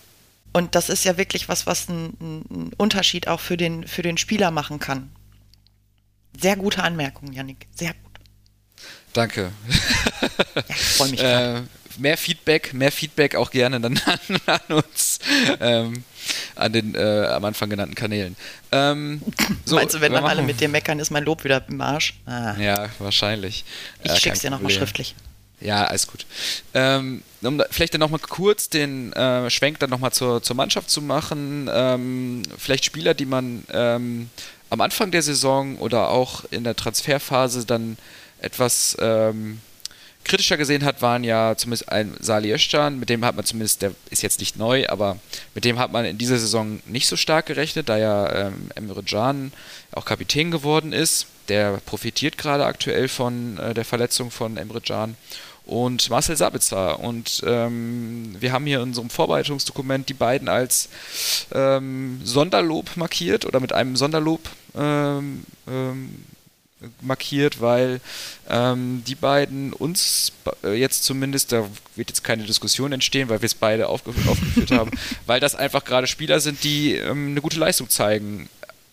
Und das ist ja wirklich was, was einen Unterschied auch für den, für den Spieler machen kann. Sehr gute Anmerkung, Yannick. Sehr gut. Danke. ja, freue mich. *laughs* äh, mehr Feedback, mehr Feedback auch gerne dann an, *laughs* an uns. Ähm, an den äh, am Anfang genannten Kanälen. Ähm, so, Meinst du, wenn dann alle mit dir meckern, ist mein Lob wieder im Arsch? Ah. Ja, wahrscheinlich. Ich äh, schick's dir nochmal schriftlich. Ja, alles gut. Ähm, um vielleicht dann nochmal kurz den äh, Schwenk dann nochmal zur, zur Mannschaft zu machen. Ähm, vielleicht Spieler, die man ähm, am Anfang der Saison oder auch in der Transferphase dann etwas ähm, kritischer gesehen hat, waren ja zumindest ein Sali Özcan, mit dem hat man zumindest, der ist jetzt nicht neu, aber mit dem hat man in dieser Saison nicht so stark gerechnet, da ja ähm, Emre Can auch Kapitän geworden ist. Der profitiert gerade aktuell von äh, der Verletzung von Emre Can und Marcel Sabitzer. Und ähm, wir haben hier in unserem Vorbereitungsdokument die beiden als ähm, Sonderlob markiert oder mit einem Sonderlob ähm, ähm markiert, weil ähm, die beiden uns äh, jetzt zumindest, da wird jetzt keine Diskussion entstehen, weil wir es beide aufgef aufgeführt haben, *laughs* weil das einfach gerade Spieler sind, die ähm, eine gute Leistung zeigen.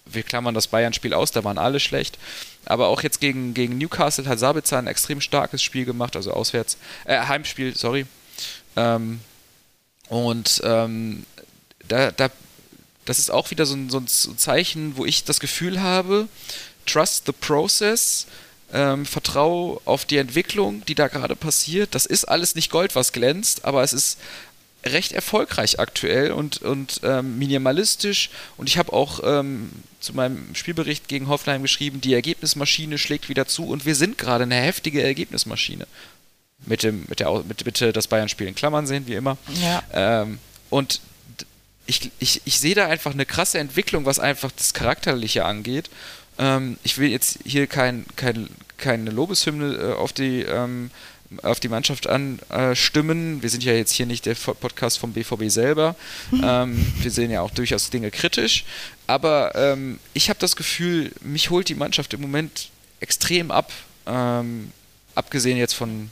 Wir klammern das Bayern-Spiel aus, da waren alle schlecht. Aber auch jetzt gegen, gegen Newcastle hat Sabitzer ein extrem starkes Spiel gemacht, also auswärts, äh, Heimspiel, sorry. Ähm, und ähm, da, da, das ist auch wieder so ein, so ein Zeichen, wo ich das Gefühl habe, trust the process, ähm, vertraue auf die Entwicklung, die da gerade passiert. Das ist alles nicht Gold, was glänzt, aber es ist recht erfolgreich aktuell und, und ähm, minimalistisch. Und ich habe auch ähm, zu meinem Spielbericht gegen Hoffenheim geschrieben, die Ergebnismaschine schlägt wieder zu und wir sind gerade eine heftige Ergebnismaschine. Mit dem, mit der, mit, bitte das Bayern-Spiel in Klammern sehen, wie immer. Ja. Ähm, und ich, ich, ich sehe da einfach eine krasse Entwicklung, was einfach das Charakterliche angeht. Ähm, ich will jetzt hier kein, kein, keine Lobeshymne äh, auf die ähm, auf die Mannschaft anstimmen. Wir sind ja jetzt hier nicht der Podcast vom BVB selber. *laughs* Ähm, wir sehen ja auch durchaus Dinge kritisch. Aber ähm, ich habe das Gefühl, mich holt die Mannschaft im Moment extrem ab. Ähm, abgesehen jetzt von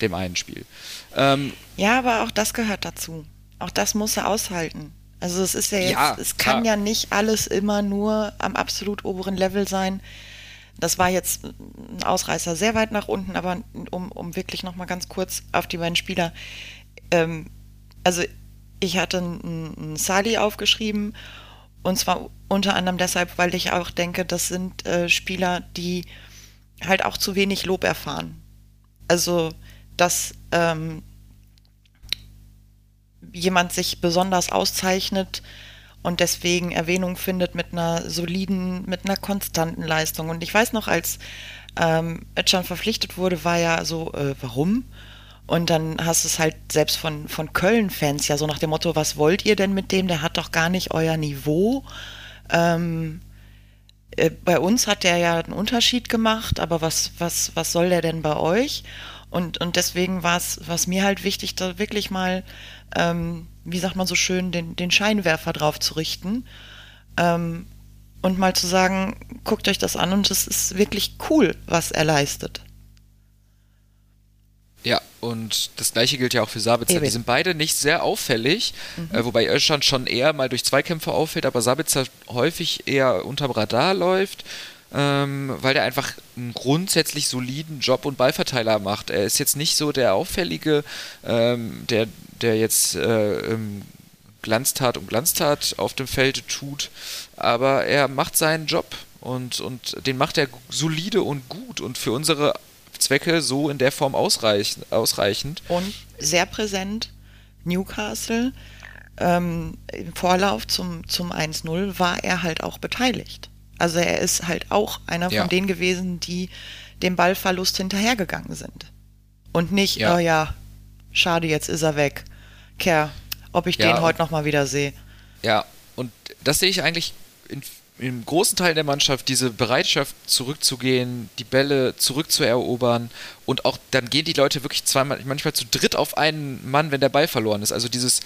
dem einen Spiel. Ähm, ja, aber auch das gehört dazu. Auch das muss er aushalten. Also es ist ja jetzt, ja, es kann klar. ja nicht alles immer nur am absolut oberen Level sein. Das war jetzt ein Ausreißer sehr weit nach unten, aber um, um wirklich nochmal ganz kurz auf die beiden Spieler. Ähm, also ich hatte einen Sali aufgeschrieben und zwar unter anderem deshalb, weil ich auch denke, das sind äh, Spieler, die halt auch zu wenig Lob erfahren. Also, dass ähm, jemand sich besonders auszeichnet und deswegen Erwähnung findet mit einer soliden, mit einer konstanten Leistung. Und ich weiß noch, als ähm, Özcan verpflichtet wurde, war ja so, äh, warum? Und dann hast du es halt selbst von, von Köln-Fans ja so nach dem Motto, was wollt ihr denn mit dem? Der hat doch gar nicht euer Niveau. Ähm, äh, bei uns hat der ja einen Unterschied gemacht, aber was, was, was soll der denn bei euch? Und, und deswegen war es mir halt wichtig, da wirklich mal, ähm, wie sagt man so schön, den, den Scheinwerfer drauf zu richten. Ähm, und mal zu sagen, guckt euch das an und es ist wirklich cool, was er leistet. Ja, und das gleiche gilt ja auch für Sabitzer. Eben. Die sind beide nicht sehr auffällig, mhm. äh, wobei Özcan schon eher mal durch Zweikämpfe auffällt, aber Sabitzer häufig eher unterm Radar läuft, ähm, weil der einfach einen grundsätzlich soliden Job und Ballverteiler macht. Er ist jetzt nicht so der auffällige, ähm, der, der jetzt äh, ähm, Glanztat um Glanztat auf dem Feld tut, aber er macht seinen Job und, und den macht er solide und gut und für unsere Zwecke so in der Form ausreichend. ausreichend. Und sehr präsent, Newcastle, ähm, im Vorlauf zum, zum 1-0 war er halt auch beteiligt. Also er ist halt auch einer ja. von denen gewesen, die dem Ballverlust hinterhergegangen sind. Und nicht, ja. oh ja, schade, jetzt ist er weg. Kerr, ob ich ja, den heute nochmal wieder sehe. Ja, und das sehe ich eigentlich in im großen Teil der Mannschaft diese Bereitschaft zurückzugehen, die Bälle zurückzuerobern und auch dann gehen die Leute wirklich zweimal, manchmal zu dritt auf einen Mann, wenn der Ball verloren ist. Also dieses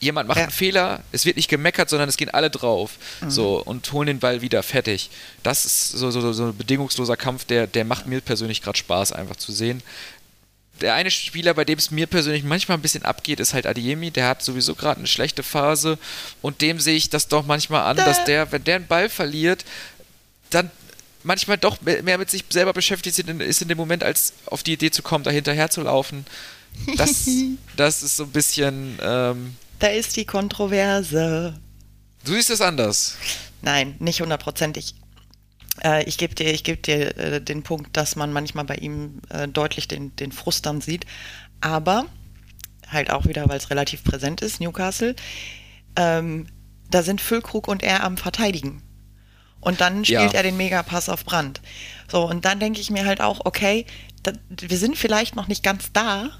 jemand macht ja. einen Fehler, es wird nicht gemeckert, sondern es gehen alle drauf mhm. so und holen den Ball wieder fertig. Das ist so, so, so ein bedingungsloser Kampf, der, der macht mir persönlich gerade Spaß, einfach zu sehen der eine Spieler, bei dem es mir persönlich manchmal ein bisschen abgeht, ist halt Adiemi. Der hat sowieso gerade eine schlechte Phase und dem sehe ich das doch manchmal an, dass der, wenn der einen Ball verliert, dann manchmal doch mehr mit sich selber beschäftigt ist in dem Moment, als auf die Idee zu kommen, da hinterher zu laufen. Das, *laughs* das ist so ein bisschen. Ähm, da ist die Kontroverse. Du siehst es anders. Nein, nicht hundertprozentig. Äh, ich gebe dir, ich geb dir äh, den Punkt, dass man manchmal bei ihm äh, deutlich den, den Frust dann sieht. Aber halt auch wieder, weil es relativ präsent ist, Newcastle, ähm, da sind Füllkrug und er am Verteidigen. Und dann spielt ja. er den Megapass auf Brand. So, und dann denke ich mir halt auch, okay, da, wir sind vielleicht noch nicht ganz da.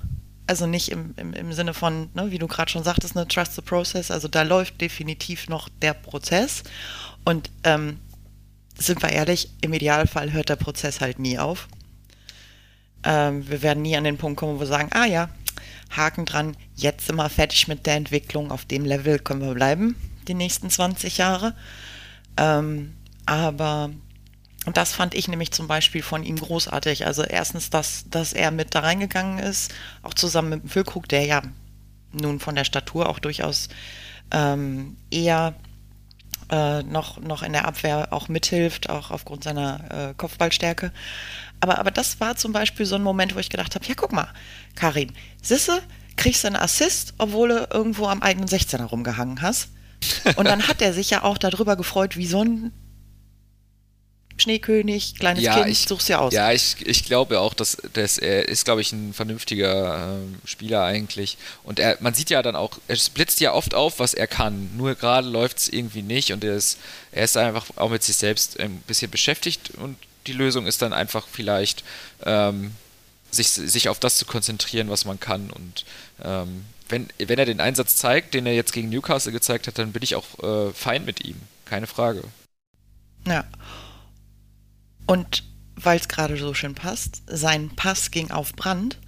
Also nicht im, im, im Sinne von, ne, wie du gerade schon sagtest, ne, Trust the Process. Also da läuft definitiv noch der Prozess. Und ähm, sind wir ehrlich, im Idealfall hört der Prozess halt nie auf. Ähm, wir werden nie an den Punkt kommen, wo wir sagen, ah ja, Haken dran, jetzt sind wir fertig mit der Entwicklung, auf dem Level können wir bleiben, die nächsten 20 Jahre. Ähm, aber und das fand ich nämlich zum Beispiel von ihm großartig. Also erstens, dass, dass er mit da reingegangen ist, auch zusammen mit dem Füllkrug, der ja nun von der Statur auch durchaus ähm, eher äh, noch, noch in der Abwehr auch mithilft, auch aufgrund seiner äh, Kopfballstärke. Aber, aber das war zum Beispiel so ein Moment, wo ich gedacht habe, ja guck mal, Karim, Sisse, kriegst du einen Assist, obwohl du irgendwo am eigenen 16er rumgehangen hast. *laughs* Und dann hat er sich ja auch darüber gefreut, wie so ein Schneekönig, kleines ja, Kind, ich, such's ja aus. Ja, ich, ich glaube auch, dass, dass er ist, glaube ich, ein vernünftiger äh, Spieler eigentlich. Und er, man sieht ja dann auch, er blitzt ja oft auf, was er kann. Nur gerade läuft es irgendwie nicht und er ist, er ist einfach auch mit sich selbst ein bisschen beschäftigt und die Lösung ist dann einfach vielleicht, ähm, sich, sich auf das zu konzentrieren, was man kann. Und ähm, wenn, wenn er den Einsatz zeigt, den er jetzt gegen Newcastle gezeigt hat, dann bin ich auch äh, fein mit ihm. Keine Frage. Ja. Und weil es gerade so schön passt, sein Pass ging auf Brand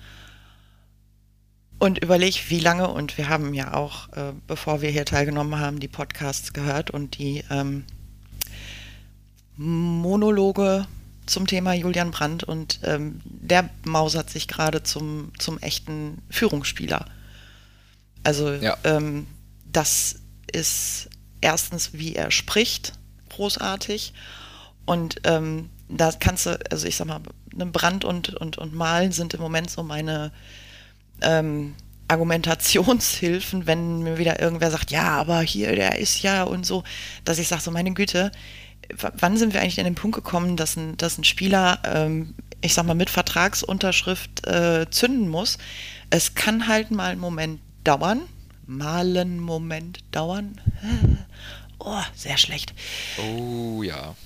und überleg, wie lange, und wir haben ja auch, äh, bevor wir hier teilgenommen haben, die Podcasts gehört und die ähm, Monologe zum Thema Julian Brandt und ähm, der mausert sich gerade zum, zum echten Führungsspieler. Also ja. ähm, das ist erstens, wie er spricht, großartig. Und ähm, da kannst du, also ich sag mal, ne, Brand und, und, und Malen sind im Moment so meine ähm, Argumentationshilfen, wenn mir wieder irgendwer sagt, ja, aber hier, der ist ja und so, dass ich sage, so meine Güte, wann sind wir eigentlich an den Punkt gekommen, dass ein, dass ein Spieler, ähm, ich sag mal, mit Vertragsunterschrift äh, zünden muss? Es kann halt mal einen Moment dauern, mal einen Moment dauern. *laughs* Oh, sehr schlecht. Oh ja.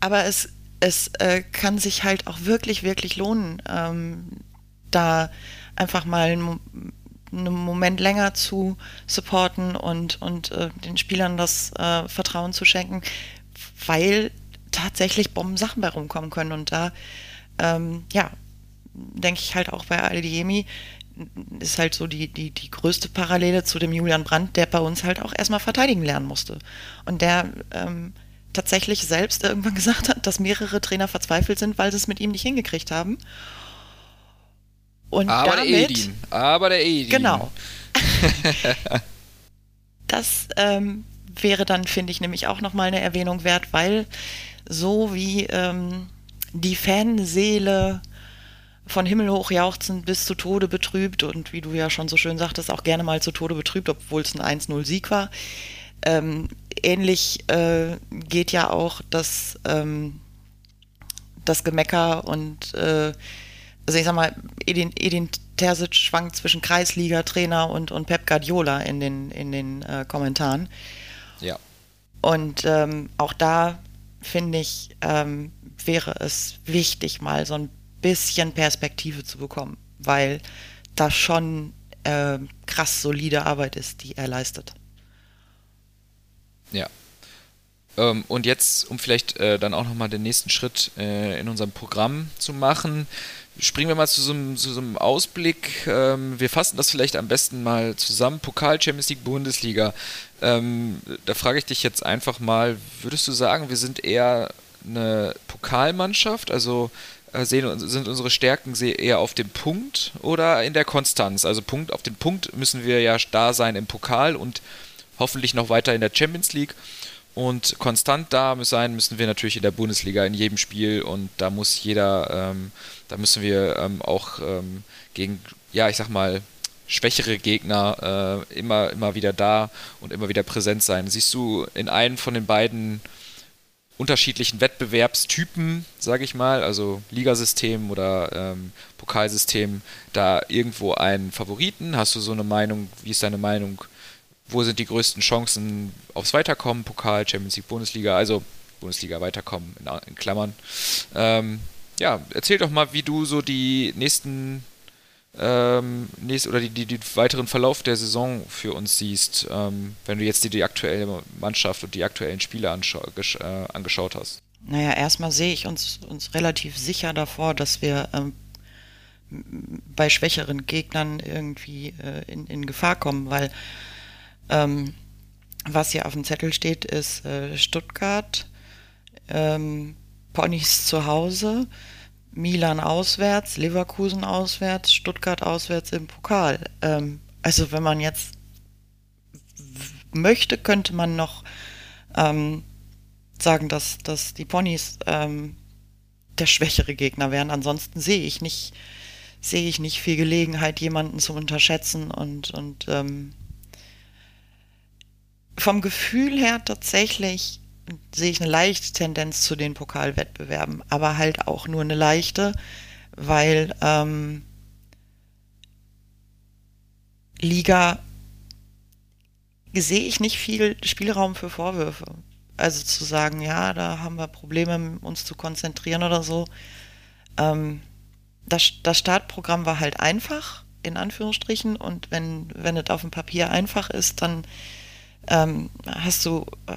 Aber es, es äh, kann sich halt auch wirklich, wirklich lohnen, ähm, da einfach mal einen, Moment länger zu supporten und, und äh, den Spielern das äh, Vertrauen zu schenken, weil tatsächlich Bomben-Sachen bei rumkommen können. Und da, ähm, ja, denke ich halt auch bei Aldiemi, ist halt so die, die, die größte Parallele zu dem Julian Brandt, der bei uns halt auch erstmal verteidigen lernen musste. Und der ähm, tatsächlich selbst irgendwann *laughs* gesagt hat, dass mehrere Trainer verzweifelt sind, weil sie es mit ihm nicht hingekriegt haben. Und aber damit, der Edin. Aber der Edin. Genau. *laughs* *laughs* das ähm, wäre dann, finde ich, nämlich auch nochmal eine Erwähnung wert, weil so wie ähm, die Fanseele von Himmel hoch jauchzend bis zu Tode betrübt und wie du ja schon so schön sagtest, auch gerne mal zu Tode betrübt, obwohl es ein 1-0-Sieg war. Ähm, ähnlich äh, geht ja auch das, ähm, das Gemecker und äh, also ich sag mal, Edin, Edin Terzic schwankt zwischen Kreisliga-Trainer und, und Pep Guardiola in den, in den äh, Kommentaren. Ja. Und ähm, auch da finde ich, ähm, wäre es wichtig, mal so ein bisschen Perspektive zu bekommen, weil das schon äh, krass solide Arbeit ist, die er leistet. Ja. Ähm, und jetzt, um vielleicht äh, dann auch nochmal den nächsten Schritt äh, in unserem Programm zu machen, springen wir mal zu so einem, zu so einem Ausblick. Ähm, wir fassen das vielleicht am besten mal zusammen. Pokal, Champions League, Bundesliga. Ähm, da frage ich dich jetzt einfach mal, würdest du sagen, wir sind eher eine Pokalmannschaft? Also äh, sehen, sind unsere Stärken eher auf dem Punkt oder in der Konstanz? Also Punkt auf den Punkt müssen wir ja da sein im Pokal und hoffentlich noch weiter in der Champions League. Und konstant da sein müssen wir natürlich in der Bundesliga in jedem Spiel und da muss jeder, ähm, da müssen wir ähm, auch ähm, gegen, ja, ich sag mal, schwächere Gegner äh, immer, immer wieder da und immer wieder präsent sein. Siehst du in einem von den beiden unterschiedlichen Wettbewerbstypen, sage ich mal, also Ligasystem oder ähm, Pokalsystem, da irgendwo einen Favoriten? Hast du so eine Meinung? Wie ist deine Meinung? Wo sind die größten Chancen aufs Weiterkommen? Pokal, Champions League, Bundesliga, also Bundesliga weiterkommen in, in Klammern. Ähm, ja, erzähl doch mal, wie du so die nächsten ähm, nächst, oder die, die, die, weiteren Verlauf der Saison für uns siehst, ähm, wenn du jetzt die, die aktuelle Mannschaft und die aktuellen Spiele äh, angeschaut hast? Naja, erstmal sehe ich uns, uns relativ sicher davor, dass wir ähm, bei schwächeren Gegnern irgendwie äh, in, in Gefahr kommen, weil ähm, was hier auf dem Zettel steht, ist äh, Stuttgart, ähm, Ponys zu Hause, Milan auswärts, Leverkusen auswärts, Stuttgart auswärts im Pokal. Ähm, also wenn man jetzt möchte, könnte man noch ähm, sagen, dass, dass die Ponys ähm, der schwächere Gegner wären. Ansonsten sehe ich nicht, sehe ich nicht viel Gelegenheit, jemanden zu unterschätzen und, und ähm, vom Gefühl her tatsächlich sehe ich eine leichte Tendenz zu den Pokalwettbewerben, aber halt auch nur eine leichte, weil ähm, Liga sehe ich nicht viel Spielraum für Vorwürfe. Also zu sagen, ja, da haben wir Probleme, uns zu konzentrieren oder so. Ähm, das, das Startprogramm war halt einfach, in Anführungsstrichen, und wenn, wenn es auf dem Papier einfach ist, dann ähm, hast du, äh,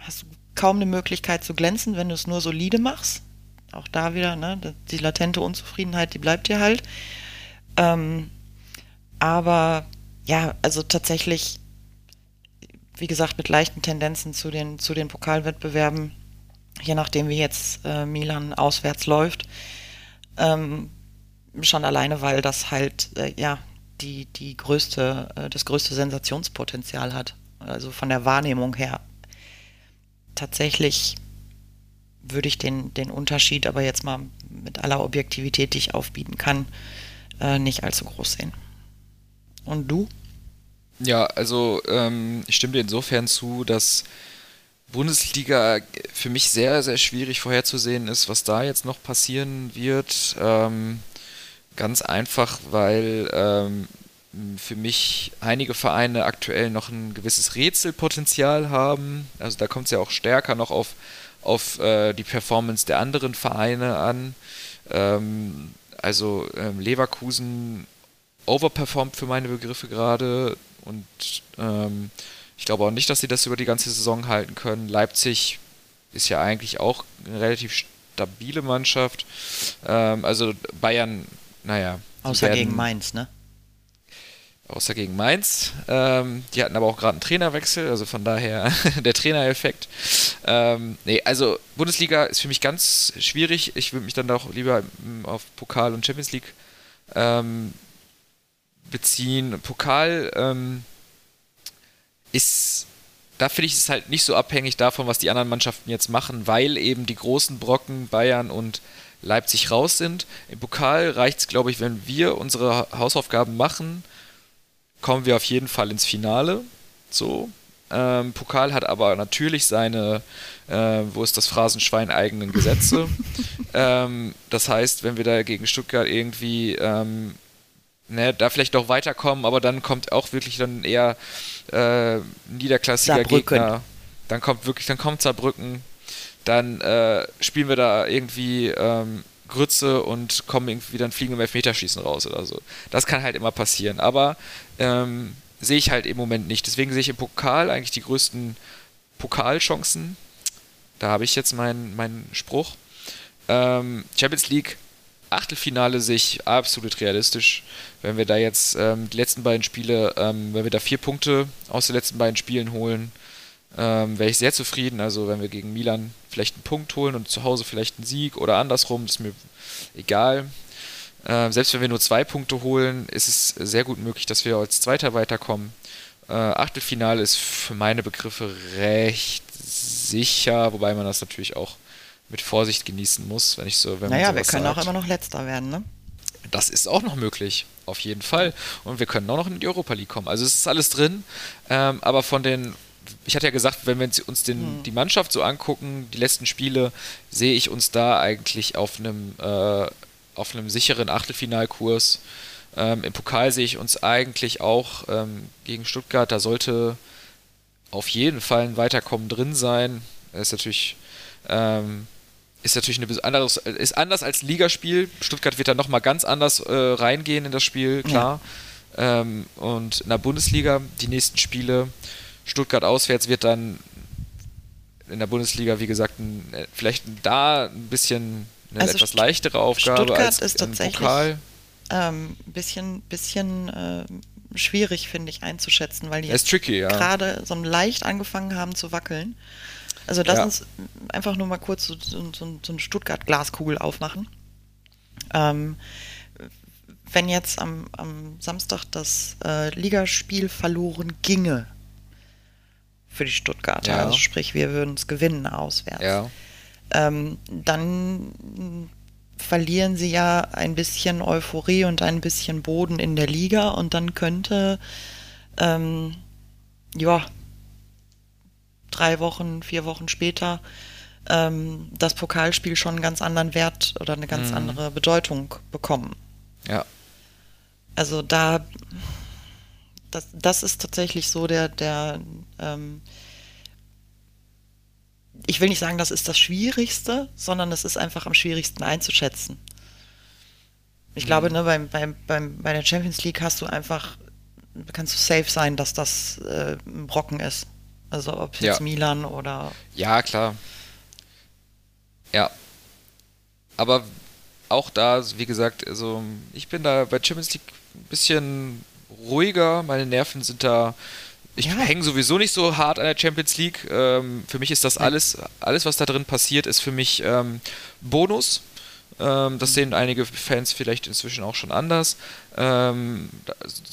hast du kaum eine Möglichkeit zu glänzen, wenn du es nur solide machst. Auch da wieder, ne, die latente Unzufriedenheit, die bleibt dir halt. Ähm, aber ja, also tatsächlich, wie gesagt, mit leichten Tendenzen zu den, zu den Pokalwettbewerben, je nachdem wie jetzt äh, Milan auswärts läuft. Ähm, schon alleine, weil das halt, äh, ja, die, die größte, äh, das größte Sensationspotenzial hat. Also von der Wahrnehmung her. Tatsächlich würde ich den, den Unterschied aber jetzt mal mit aller Objektivität, die ich aufbieten kann, äh, nicht allzu groß sehen. Und du? Ja, also ähm, ich stimme dir insofern zu, dass Bundesliga für mich sehr, sehr schwierig vorherzusehen ist, was da jetzt noch passieren wird. Ähm, ganz einfach, weil ähm, für mich einige Vereine aktuell noch ein gewisses Rätselpotenzial haben. Also da kommt es ja auch stärker noch auf, auf äh, die Performance der anderen Vereine an. Ähm, also ähm, Leverkusen overperformt für meine Begriffe gerade und ähm, ich glaube auch nicht, dass sie das über die ganze Saison halten können. Leipzig ist ja eigentlich auch eine relativ stabile Mannschaft. Ähm, also Bayern, naja. Außer gegen Mainz, ne? Außer gegen Mainz. Ähm, die hatten aber auch gerade einen Trainerwechsel, also von daher *laughs* der Trainereffekt. Ähm, nee, also Bundesliga ist für mich ganz schwierig. Ich würde mich dann auch lieber auf Pokal und Champions League ähm, beziehen. Pokal ähm, ist, da finde ich es halt nicht so abhängig davon, was die anderen Mannschaften jetzt machen, weil eben die großen Brocken Bayern und Leipzig raus sind. Im Pokal reicht es, glaube ich, wenn wir unsere Hausaufgaben machen, kommen wir auf jeden Fall ins Finale. So. Ähm, Pokal hat aber natürlich seine, äh, wo ist das Phrasenschwein, eigenen Gesetze. *laughs* ähm, das heißt, wenn wir da gegen Stuttgart irgendwie ähm, ne, da vielleicht noch weiterkommen, aber dann kommt auch wirklich dann eher äh, niederklassiger Saarbrücken. Gegner. Dann kommt wirklich, dann kommt Saarbrücken. Dann äh, spielen wir da irgendwie ähm, Grütze und kommen irgendwie dann fliegen im Elfmeterschießen raus oder so. Das kann halt immer passieren. Aber ähm, sehe ich halt im Moment nicht. Deswegen sehe ich im Pokal eigentlich die größten Pokalchancen. Da habe ich jetzt meinen mein Spruch. Ähm, Champions League Achtelfinale sich absolut realistisch. Wenn wir da jetzt ähm, die letzten beiden Spiele, ähm, wenn wir da vier Punkte aus den letzten beiden Spielen holen, ähm, wäre ich sehr zufrieden. Also wenn wir gegen Milan vielleicht einen Punkt holen und zu Hause vielleicht einen Sieg oder andersrum, ist mir egal. Äh, selbst wenn wir nur zwei Punkte holen, ist es sehr gut möglich, dass wir als Zweiter weiterkommen. Äh, Achtelfinale ist für meine Begriffe recht sicher, wobei man das natürlich auch mit Vorsicht genießen muss, wenn ich so, wenn Naja, wir können sagt. auch immer noch letzter werden, ne? Das ist auch noch möglich, auf jeden Fall. Und wir können auch noch in die Europa League kommen. Also es ist alles drin, ähm, aber von den, ich hatte ja gesagt, wenn wir uns den, hm. die Mannschaft so angucken, die letzten Spiele, sehe ich uns da eigentlich auf einem, äh, auf einem sicheren Achtelfinalkurs. Ähm, Im Pokal sehe ich uns eigentlich auch ähm, gegen Stuttgart, da sollte auf jeden Fall ein Weiterkommen drin sein. Das ist natürlich ähm, ist natürlich eine anderes, ist anders als Ligaspiel. Stuttgart wird da nochmal ganz anders äh, reingehen in das Spiel, klar. Ja. Ähm, und in der Bundesliga, die nächsten Spiele, Stuttgart auswärts wird dann in der Bundesliga, wie gesagt, ein, äh, vielleicht da ein bisschen eine also etwas leichtere Aufgabe Stuttgart als ist tatsächlich. Ein ähm, bisschen, bisschen äh, schwierig, finde ich, einzuschätzen, weil die jetzt ja. gerade so leicht angefangen haben zu wackeln. Also lass ja. uns einfach nur mal kurz so, so, so, so eine Stuttgart-Glaskugel aufmachen. Ähm, wenn jetzt am, am Samstag das äh, Ligaspiel verloren ginge für die Stuttgarter, ja. also sprich, wir würden es gewinnen auswärts, ja. ähm, dann verlieren sie ja ein bisschen Euphorie und ein bisschen Boden in der Liga und dann könnte ähm, ja drei Wochen, vier Wochen später ähm, das Pokalspiel schon einen ganz anderen Wert oder eine ganz mhm. andere Bedeutung bekommen. Ja. Also da, das, das ist tatsächlich so der, der, ähm, ich will nicht sagen, das ist das Schwierigste, sondern es ist einfach am schwierigsten einzuschätzen. Ich mhm. glaube, ne, beim, beim, beim, bei der Champions League hast du einfach, kannst du safe sein, dass das äh, ein Brocken ist Also ob jetzt Ja. Milan oder Ja, klar. Ja. Aber auch da, wie gesagt, also ich bin da bei Champions League ein bisschen ruhiger. Meine Nerven sind da. Ich Ja. hänge sowieso nicht so hart an der Champions League. Ähm, für mich ist das alles, alles, was da drin passiert, ist für mich ähm, Bonus. Ähm, das sehen einige Fans vielleicht inzwischen auch schon anders. Ähm,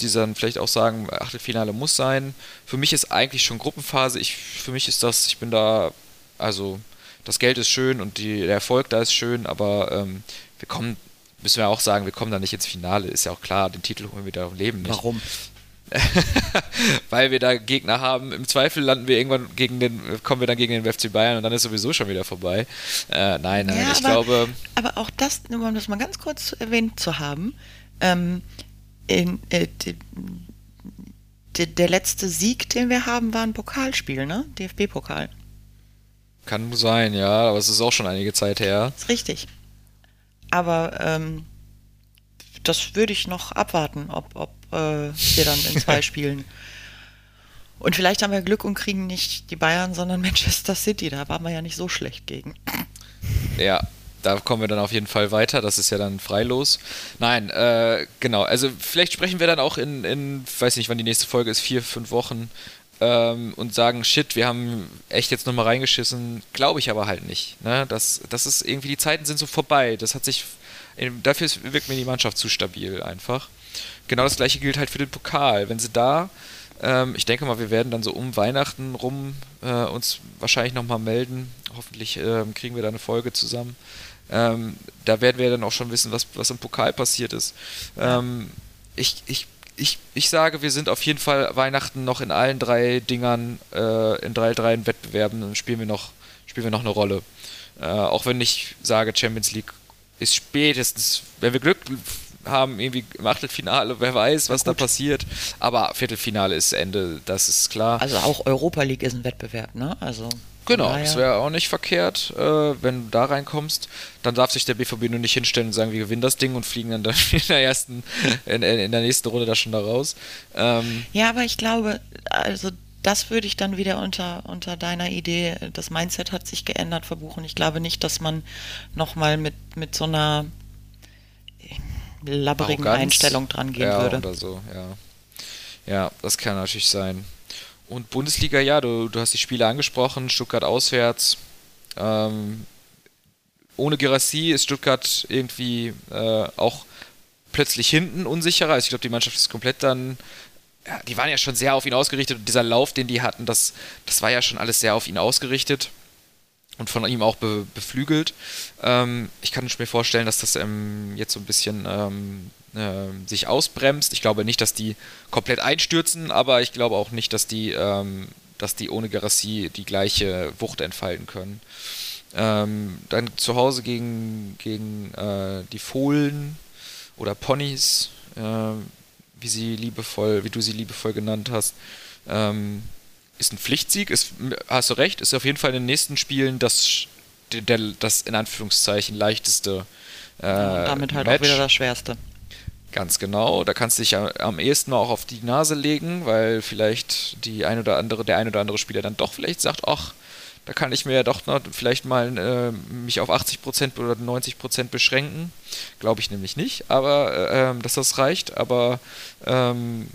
die dann vielleicht auch sagen, Achtelfinale muss sein. Für mich ist eigentlich schon Gruppenphase. Ich, für mich ist das, ich bin da, also das Geld ist schön und die, der Erfolg da ist schön, aber ähm, wir kommen, müssen wir auch sagen, wir kommen da nicht ins Finale. Ist ja auch klar, den Titel holen wir da im Leben nicht. warum? *laughs* Weil wir da Gegner haben. Im Zweifel landen wir irgendwann gegen den, kommen wir dann gegen den FC Bayern und dann ist sowieso schon wieder vorbei. Äh, nein, nein, Ja, ich aber- glaube. Aber auch das, nur um das mal ganz kurz erwähnt zu haben, ähm, in, äh, die, die, der letzte Sieg, den wir haben, war ein Pokalspiel, ne? DFB-Pokal. Kann sein, ja, aber es ist auch schon einige Zeit her. Ist richtig. Aber ähm, das würde ich noch abwarten, ob, ob äh, wir dann in zwei *laughs* Spielen. Und vielleicht haben wir Glück und kriegen nicht die Bayern, sondern *laughs* Manchester City. Da waren wir ja nicht so schlecht gegen. Ja, da kommen wir dann auf jeden Fall weiter. Das ist ja dann freilos. Nein, äh, genau. Also vielleicht sprechen wir dann auch in, in, weiß nicht, wann die nächste Folge ist, vier, fünf Wochen ähm, und sagen, shit, wir haben echt jetzt nochmal reingeschissen. Glaube ich aber halt nicht. Ne? Das, das ist irgendwie, die Zeiten sind so vorbei. Das hat sich, dafür wirkt mir die Mannschaft zu stabil einfach. Genau das gleiche gilt halt für den Pokal. Wenn sie da ähm, ich denke mal, wir werden dann so um Weihnachten rum äh, uns wahrscheinlich nochmal melden. Hoffentlich ähm, kriegen wir da eine Folge zusammen. Ähm, da werden wir dann auch schon wissen, was, was im Pokal passiert ist. Ähm, ich, ich, ich, ich sage, wir sind auf jeden Fall Weihnachten noch in allen drei Dingern, äh, in drei, drei Wettbewerben, spielen wir noch, spielen wir noch eine Rolle. Äh, auch wenn ich sage, Champions League ist spätestens, wenn wir Glück haben, irgendwie im Achtelfinale, wer weiß, was da passiert. Aber Viertelfinale ist Ende, das ist klar. Also auch Europa League ist ein Wettbewerb, ne? Also Genau, daher- das wäre auch nicht verkehrt, äh, wenn du da reinkommst. Dann darf sich der BVB nur nicht hinstellen und sagen, wir gewinnen das Ding und fliegen dann, dann *laughs* in der ersten, in, in, der nächsten Runde da schon da raus. Ähm, Ja, aber ich glaube, also das würde ich dann wieder unter, unter deiner Idee, das Mindset hat sich geändert, verbuchen. Ich glaube nicht, dass man nochmal mit, mit so einer labberigen. Einstellung dran gehen ja, würde. oder so, ja. Ja, das kann natürlich sein. Und Bundesliga, ja, du, du hast die Spiele angesprochen, Stuttgart auswärts. Ähm, ohne Gerassi ist Stuttgart irgendwie äh, auch plötzlich hinten unsicherer. Also ich glaube, die Mannschaft ist komplett dann. Ja, die waren ja schon sehr auf ihn ausgerichtet und dieser Lauf, den die hatten, das, das war ja schon alles sehr auf ihn ausgerichtet und von ihm auch be beflügelt. Ähm, ich kann mir vorstellen, dass das ähm, jetzt so ein bisschen ähm, ähm, sich ausbremst. Ich glaube nicht, dass die komplett einstürzen, aber ich glaube auch nicht, dass die, ähm, dass die ohne Gerassi die gleiche Wucht entfalten können. Ähm, dann zu Hause gegen, gegen äh, die Fohlen oder Ponys, äh, wie sie liebevoll, wie du sie liebevoll genannt hast. Ähm, ist ein Pflichtsieg, ist, hast du recht, ist auf jeden Fall in den nächsten Spielen das, der, das in Anführungszeichen leichteste äh, Und damit halt Match. auch wieder das Schwerste. Ganz genau, da kannst du dich am, ehesten mal auch auf die Nase legen, weil vielleicht die ein oder andere, der ein oder andere Spieler dann doch vielleicht sagt, ach, da kann ich mir ja doch noch vielleicht mal äh, mich auf 80% oder 90% beschränken. Glaube ich nämlich nicht, aber äh, ähm, dass das reicht. Aber ähm,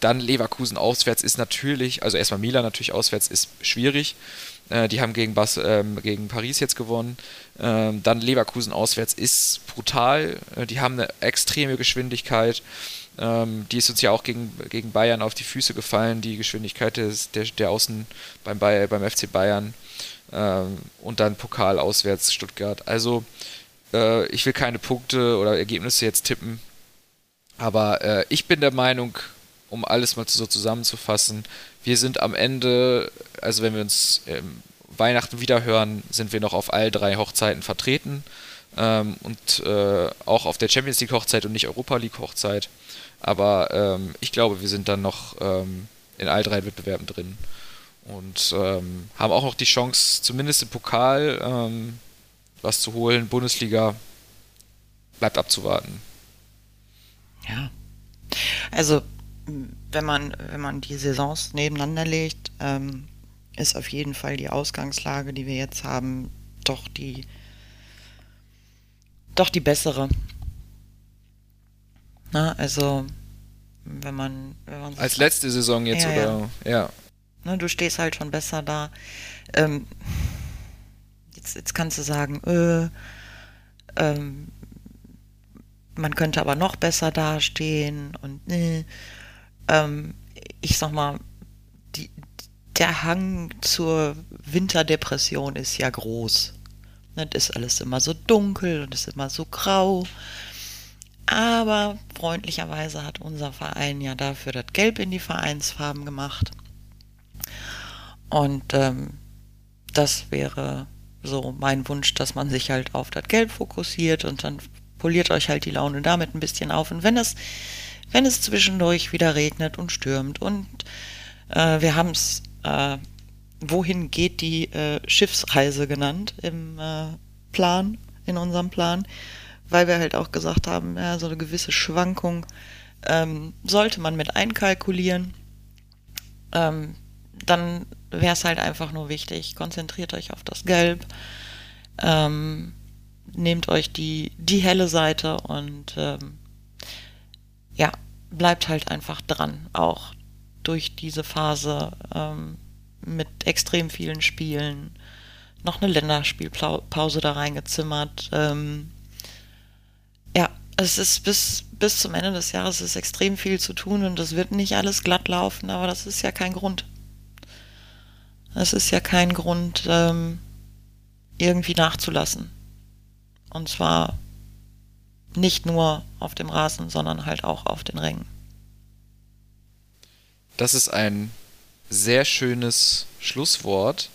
dann Leverkusen auswärts ist natürlich, also erstmal Milan natürlich auswärts ist schwierig. Äh, die haben gegen, Bas, ähm, gegen Paris jetzt gewonnen. Ähm, dann Leverkusen auswärts ist brutal. Äh, die haben eine extreme Geschwindigkeit. Ähm, die ist uns ja auch gegen, gegen Bayern auf die Füße gefallen, die Geschwindigkeit des, der, der Außen beim, Bayer, beim FC Bayern. Ähm, und dann Pokal auswärts Stuttgart. Also äh, ich will keine Punkte oder Ergebnisse jetzt tippen. Aber äh, ich bin der Meinung, um alles mal so zusammenzufassen, wir sind am Ende, also wenn wir uns ähm, Weihnachten wiederhören, sind wir noch auf all drei Hochzeiten vertreten ähm, und äh, auch auf der Champions League Hochzeit und nicht Europa League Hochzeit. Aber ähm, ich glaube, wir sind dann noch ähm, in all drei Wettbewerben drin und ähm, haben auch noch die Chance, zumindest im Pokal ähm, was zu holen. Bundesliga bleibt abzuwarten. Ja. Also, wenn man, wenn man die Saisons nebeneinander legt, ähm, ist auf jeden Fall die Ausgangslage, die wir jetzt haben, doch die, doch die bessere. Na, also, wenn man, wenn man Als letzte Saison jetzt, Ja, oder? Ja. Ne, du stehst halt schon besser da. Ähm, jetzt, jetzt kannst du sagen, äh, ähm, man könnte aber noch besser dastehen und äh, ähm, ich sag mal, die, der Hang zur Winterdepression ist ja groß. Ne, Das ist alles immer so dunkel und ist immer so grau. Aber freundlicherweise hat unser Verein ja dafür das Gelb in die Vereinsfarben gemacht. Und ähm, das wäre so mein Wunsch, dass man sich halt auf das Gelb fokussiert und dann poliert euch halt die Laune damit ein bisschen auf. Und wenn es, wenn es zwischendurch wieder regnet und stürmt und äh, wir haben es, äh, wohin geht die äh, Schiffsreise genannt im äh, Plan, in unserem Plan, weil wir halt auch gesagt haben, ja, so eine gewisse Schwankung ähm, sollte man mit einkalkulieren. Ähm, dann wäre es halt einfach nur wichtig, konzentriert euch auf das Gelb, ähm, nehmt euch die, die helle Seite und ähm, ja, bleibt halt einfach dran, auch durch diese Phase ähm, mit extrem vielen Spielen, noch eine Länderspielpause da reingezimmert. Ähm, ja, es ist bis, bis zum Ende des Jahres ist extrem viel zu tun und es wird nicht alles glatt laufen, aber das ist ja kein Grund. Es ist ja kein Grund, ähm, irgendwie nachzulassen. Und zwar nicht nur auf dem Rasen, sondern halt auch auf den Rängen. Das ist ein sehr schönes Schlusswort.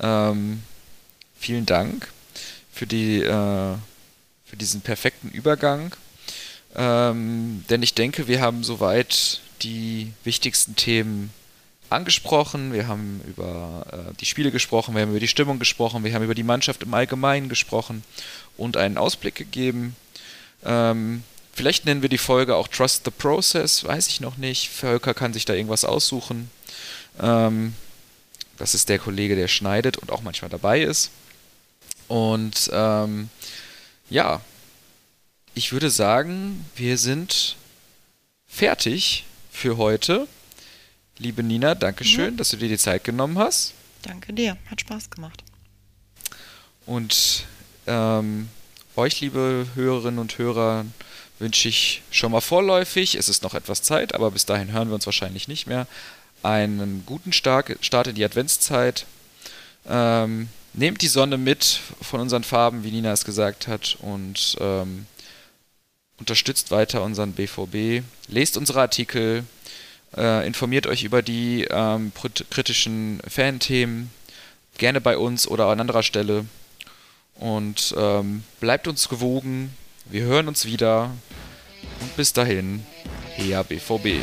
Ähm, vielen Dank für, die, äh, für diesen perfekten Übergang. Ähm, denn ich denke, wir haben soweit die wichtigsten Themen angesprochen. Wir haben über äh, die Spiele gesprochen, wir haben über die Stimmung gesprochen, wir haben über die Mannschaft im Allgemeinen gesprochen und einen Ausblick gegeben. Ähm, vielleicht nennen wir die Folge auch Trust the Process, weiß ich noch nicht. Völker kann sich da irgendwas aussuchen. Ähm, das ist der Kollege, der schneidet und auch manchmal dabei ist. Und ähm, ja, ich würde sagen, wir sind fertig für heute. Liebe Nina, danke schön, Ja. dass du dir die Zeit genommen hast. Danke dir, hat Spaß gemacht. Und ähm, euch, liebe Hörerinnen und Hörer, wünsche ich schon mal vorläufig, es ist noch etwas Zeit, aber bis dahin hören wir uns wahrscheinlich nicht mehr, einen guten Start, in die Adventszeit. Ähm, nehmt die Sonne mit von unseren Farben, wie Nina es gesagt hat, und ähm, unterstützt weiter unseren BVB. Lest unsere Artikel, äh, informiert euch über die ähm, kritischen Fanthemen, gerne bei uns oder an anderer Stelle. Und ähm, bleibt uns gewogen. Wir hören uns wieder. Und bis dahin, Hea BVB.